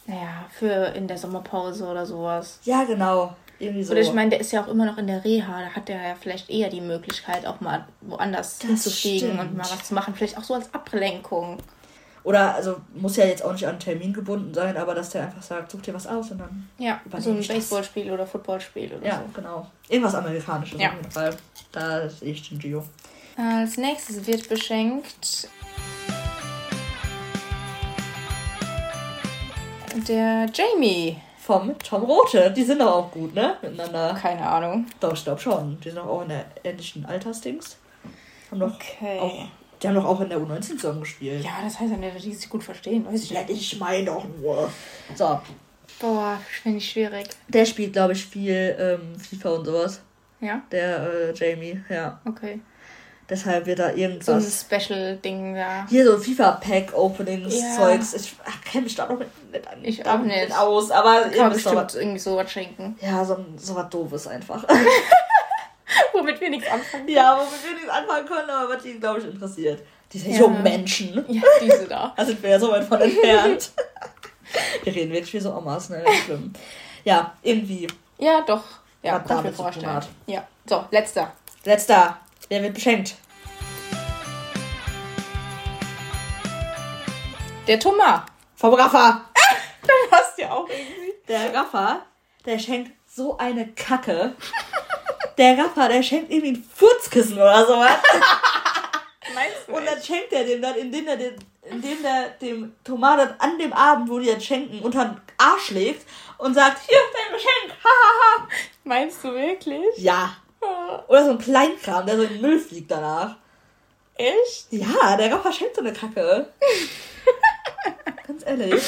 Naja, für in der Sommerpause oder sowas. Ja, genau. Irgendwie so. Oder ich meine, der ist ja auch immer noch in der Reha. Da hat der ja vielleicht eher die Möglichkeit, auch mal woanders das hinzufliegen stimmt. und mal was zu machen. Vielleicht auch so als Ablenkung. Oder, also muss ja jetzt auch nicht an einen Termin gebunden sein, aber dass der einfach sagt, such dir was aus und dann. Ja, so ein Baseballspiel oder Footballspiel oder ja, so. Ja, genau. Irgendwas Amerikanisches ja. auf jeden Fall. Da sehe ich den Gio. Als nächstes wird beschenkt der Jamie vom Tom Rote. Die sind doch auch gut, ne? Miteinander. Keine Ahnung. Doch, ich glaube schon. Die sind auch in der ähnlichen Altersdings. Haben doch okay. auch Die haben doch auch in der U19 zusammen gespielt. Ja, das heißt ja nicht, dass die sich gut verstehen. Weiß ich Ja, nicht. ich meine doch nur. So, Boah, finde ich schwierig. der spielt, glaube ich, viel ähm, FIFA und sowas. Ja? Der äh, Jamie, ja. Okay. Deshalb wird da So ein irgendwas. Special-Ding da. Hier so FIFA-Pack-Openings, Ja. Zeugs. Ich kenne mich da noch nicht, an- Ich auch nicht. aus, aber Kann wisst doch bestimmt was. irgendwie sowas schenken. Ja, so, so was Doofes einfach. Womit wir nichts anfangen ja, womit wir nichts anfangen können, aber was die, glaube ich, interessiert. Diese Ja. jungen Menschen. Ja, diese da. Da sind wir ja so weit von entfernt. wir reden wirklich wie so Omas, ne? Schlimm. Ja, irgendwie. Ja, doch. Ja, kann ich mir vorstellen. Ja. So, letzter. Letzter. Wer wird beschenkt? Der Thomas. Vom Raffa. Du hast ja auch irgendwie. Der Raffa, der schenkt so eine Kacke. Der Raffa, der schenkt irgendwie ein Furzkissen oder sowas. Meinst du? Und dann schenkt er dem dann, indem er, den, indem der dem Tomate an dem Abend, wo die jetzt schenken, unter den Arsch legt und sagt, hier, dein Geschenk. Hahaha. Meinst du wirklich? Ja. Oder so ein Kleinkram, der so in den Müll fliegt danach. Echt? Ja, der Raffa schenkt so eine Kacke. Ganz ehrlich.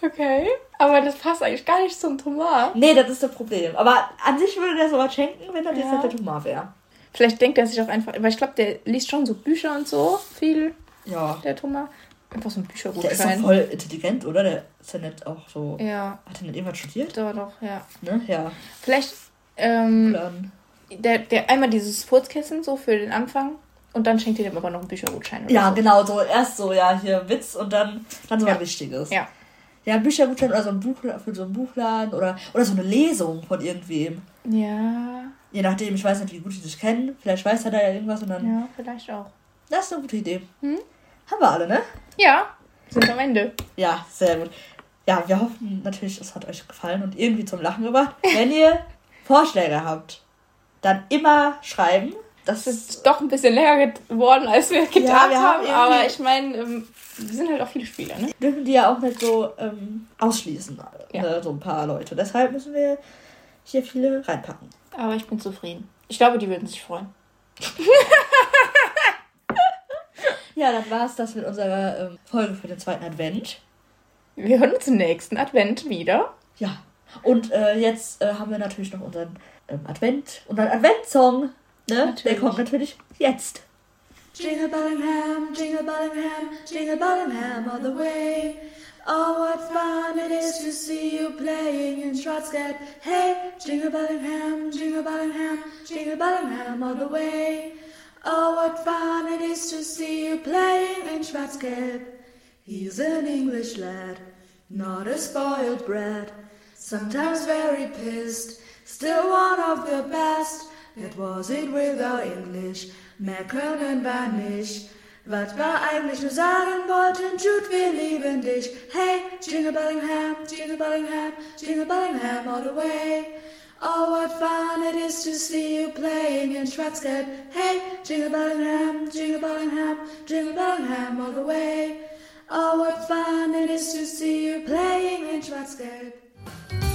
Okay. Aber das passt eigentlich gar nicht zum Thomas. Nee, das ist das Problem. Aber an sich würde der sowas schenken, wenn das jetzt Ja. nicht der Thomas wäre. Vielleicht denkt er sich auch einfach, weil ich glaube, der liest schon so Bücher und so viel, Ja. der Thomas. Einfach so ein Der ist doch Büchergutschein. voll intelligent, oder? Der ist ja nicht auch so. Ja, Hat er nicht irgendwas studiert? doch, doch, ja. Ne? Ja. Vielleicht, ähm, Plan. der, der einmal dieses Furzkissen so für den Anfang und dann schenkt ihr dem aber noch einen Büchergutschein. Oder Ja, so. genau, so erst so, ja, hier Witz und dann, dann so Ja. was Wichtiges. Ja. Ja, Büchergutschein oder so ein Buch für so einen Buchladen oder, oder so eine Lesung von irgendwem. Ja, Je nachdem, ich weiß nicht, wie gut die sich kennen. Vielleicht weiß er da ja irgendwas und dann. ja, vielleicht auch. Das ist eine gute Idee. Hm? Haben wir alle, ne? Ja, sind am Ende. Ja, sehr gut. Ja, wir hoffen natürlich, es hat euch gefallen und irgendwie zum Lachen gebracht. Wenn ihr Vorschläge habt, dann immer schreiben. Das ist doch ein bisschen länger geworden, als wir gedacht wir haben haben, aber ich meine, ähm, wir sind halt auch viele Spieler, ne? dürfen die ja auch nicht so ähm, ausschließen, Ja. ne, so ein paar Leute. Deshalb müssen wir hier viele reinpacken. Aber ich bin zufrieden. Ich glaube, die würden sich freuen. Ja, dann war es das mit unserer ähm, Folge für den zweiten Advent. Wir hören uns im nächsten Advent wieder. Ja. Und äh, jetzt äh, haben wir natürlich noch unseren ähm, Advent, unseren Adventssong. Ne? Der kommt natürlich jetzt. Jingle Bellingham, Jingle Bellingham, Jingle Bellingham all the way. Oh, what fun it is to see you playing in Schwarzgeld. Hey, Jingle Bellingham, Jingle Bellingham, Jingle Bellingham all the way. Oh, what fun it is to see you playing in Schwarzgeld. He's an English lad, not a spoiled brat. Sometimes very pissed, still one of the best. That was it with our English, mehr wir nicht. Was wir eigentlich nur sagen wollten, Jude, wir lieben dich. Hey, Jingle Bellingham, Jingle Bellingham, Jingle Bellingham all the way. Oh, what fun it is to see you playing in Schwarzgeld. Hey, Jingle Bellingham, Jingle Bellingham, Jingle Bellingham all the way. Oh, what fun it is to see you playing in Schwarzgeld. Thank you.